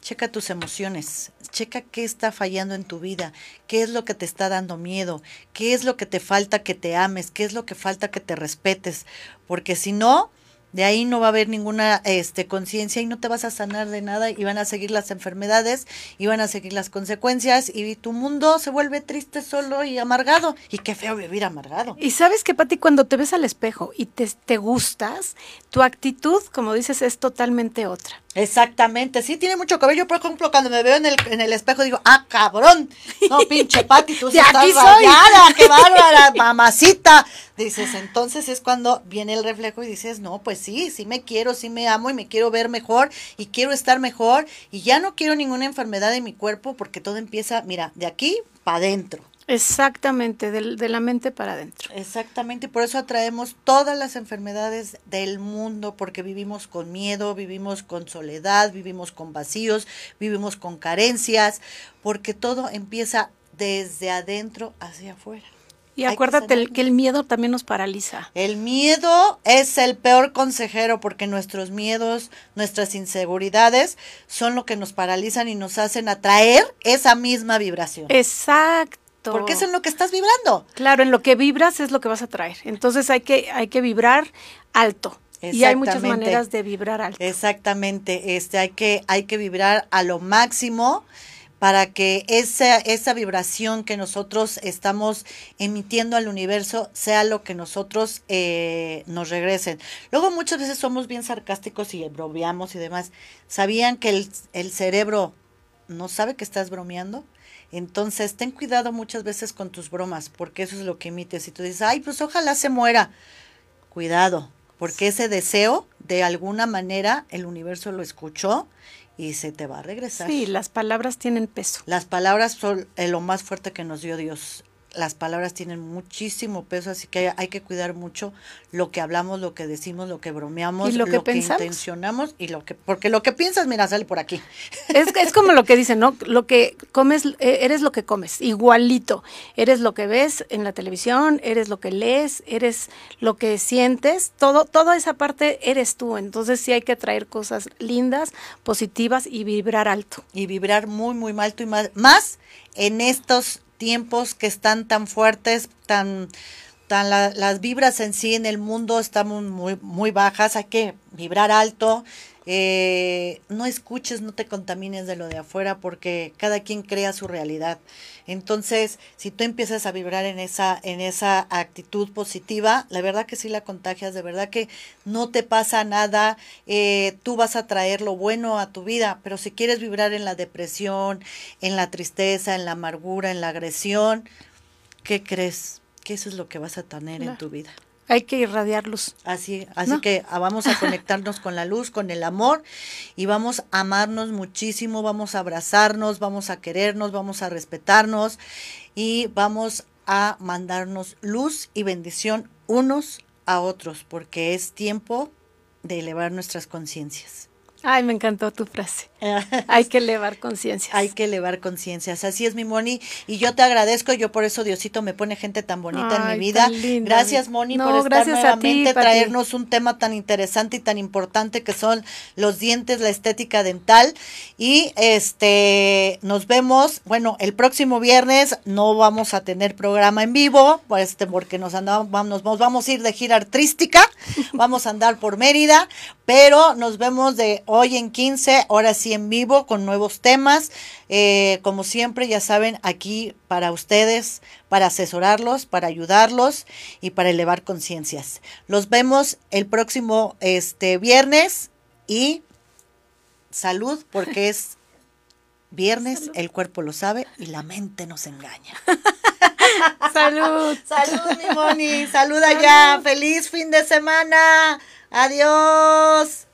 Checa tus emociones, checa qué está fallando en tu vida, qué es lo que te está dando miedo, qué es lo que te falta que te ames, qué es lo que falta que te respetes, porque si no, de ahí no va a haber ninguna este, conciencia y no te vas a sanar de nada y van a seguir las enfermedades y van a seguir las consecuencias y tu mundo se vuelve triste solo y amargado. Y qué feo vivir amargado. Y sabes que, Pati, cuando te ves al espejo y te, te gustas, tu actitud, como dices, es totalmente otra. Exactamente, sí, tiene mucho cabello. Por ejemplo, cuando me veo en el, en el espejo digo, ah, cabrón, no, pinche Pati, tú sí estás rayada, qué bárbara, mamacita. Dices, entonces es cuando viene el reflejo y dices, no, pues sí, sí me quiero, sí me amo y me quiero ver mejor y quiero estar mejor y ya no quiero ninguna enfermedad en mi cuerpo porque todo empieza, mira, de aquí para adentro. Exactamente, de, de, la mente para adentro. Exactamente, por eso atraemos todas las enfermedades del mundo, porque vivimos con miedo, vivimos con soledad, vivimos con vacíos, vivimos con carencias, porque todo empieza desde adentro hacia afuera. Y acuérdate que, el miedo también nos paraliza. El miedo es el peor consejero porque nuestros miedos, nuestras inseguridades son lo que nos paralizan y nos hacen atraer esa misma vibración. Exacto. Porque es en lo que estás vibrando. Claro, en lo que vibras es lo que vas a traer. Entonces hay que, hay que vibrar alto. Y hay muchas maneras de vibrar alto. Exactamente. Este, hay que, hay que vibrar a lo máximo para que esa, esa vibración que nosotros estamos emitiendo al universo sea lo que nosotros eh, nos regresen. Luego muchas veces somos bien sarcásticos y bromeamos y demás. ¿Sabían que el, el cerebro no sabe que estás bromeando? Entonces, ten cuidado muchas veces con tus bromas, porque eso es lo que emites. Si tú dices, ay, pues ojalá se muera, cuidado, porque ese deseo, de alguna manera, el universo lo escuchó y se te va a regresar. Sí, las palabras tienen peso. Las palabras son lo más fuerte que nos dio Dios las palabras tienen muchísimo peso, así que hay, que cuidar mucho lo que hablamos, lo que decimos, lo que bromeamos, lo, que, intencionamos y lo que, porque lo que piensas, mira, sale por aquí. Es, es como lo que dicen, ¿no? Lo que comes, eh, eres lo que comes, igualito. Eres lo que ves en la televisión, eres lo que lees, eres lo que sientes, todo, toda esa parte eres tú. Entonces sí hay que traer cosas lindas, positivas y vibrar alto. Y vibrar muy, muy alto y más, más en estos tiempos que están tan fuertes, tan, las vibras en sí en el mundo están muy, muy bajas, hay que vibrar alto, eh, no escuches, no te contamines de lo de afuera porque cada quien crea su realidad. Entonces, si tú empiezas a vibrar en esa, en esa actitud positiva, la verdad que sí la contagias, de verdad que no te pasa nada, eh, tú vas a traer lo bueno a tu vida, pero si quieres vibrar en la depresión, en la tristeza, en la amargura, en la agresión, ¿qué crees? Que eso es lo que vas a tener en tu vida. Hay que irradiar luz. Así, así que ah, vamos a conectarnos con la luz, con el amor y vamos a amarnos muchísimo, vamos a abrazarnos, vamos a querernos, vamos a respetarnos y vamos a mandarnos luz y bendición unos a otros, porque es tiempo de elevar nuestras conciencias. Ay, me encantó tu frase. Hay que elevar conciencias. Hay que elevar conciencias. Así es, mi Moni. Y yo te agradezco. Yo por eso Diosito me pone gente tan bonita en mi vida. Gracias, Moni, por estar nuevamente, traernos un tema tan interesante y tan importante que son los dientes, la estética dental. Y este nos vemos. Bueno, el próximo viernes no vamos a tener programa en vivo, este, porque nos andamos, nos, nos vamos a ir de gira artística. vamos a andar por Mérida, pero nos vemos de hoy en 15, ahora sí en vivo con nuevos temas. Eh, como siempre, ya saben, aquí para ustedes, para asesorarlos, para ayudarlos y para elevar conciencias. Los vemos el próximo este, viernes y salud porque es viernes, el cuerpo lo sabe y la mente nos engaña. salud. Salud, mi Moni. Saluda ya. Feliz fin de semana. Adiós.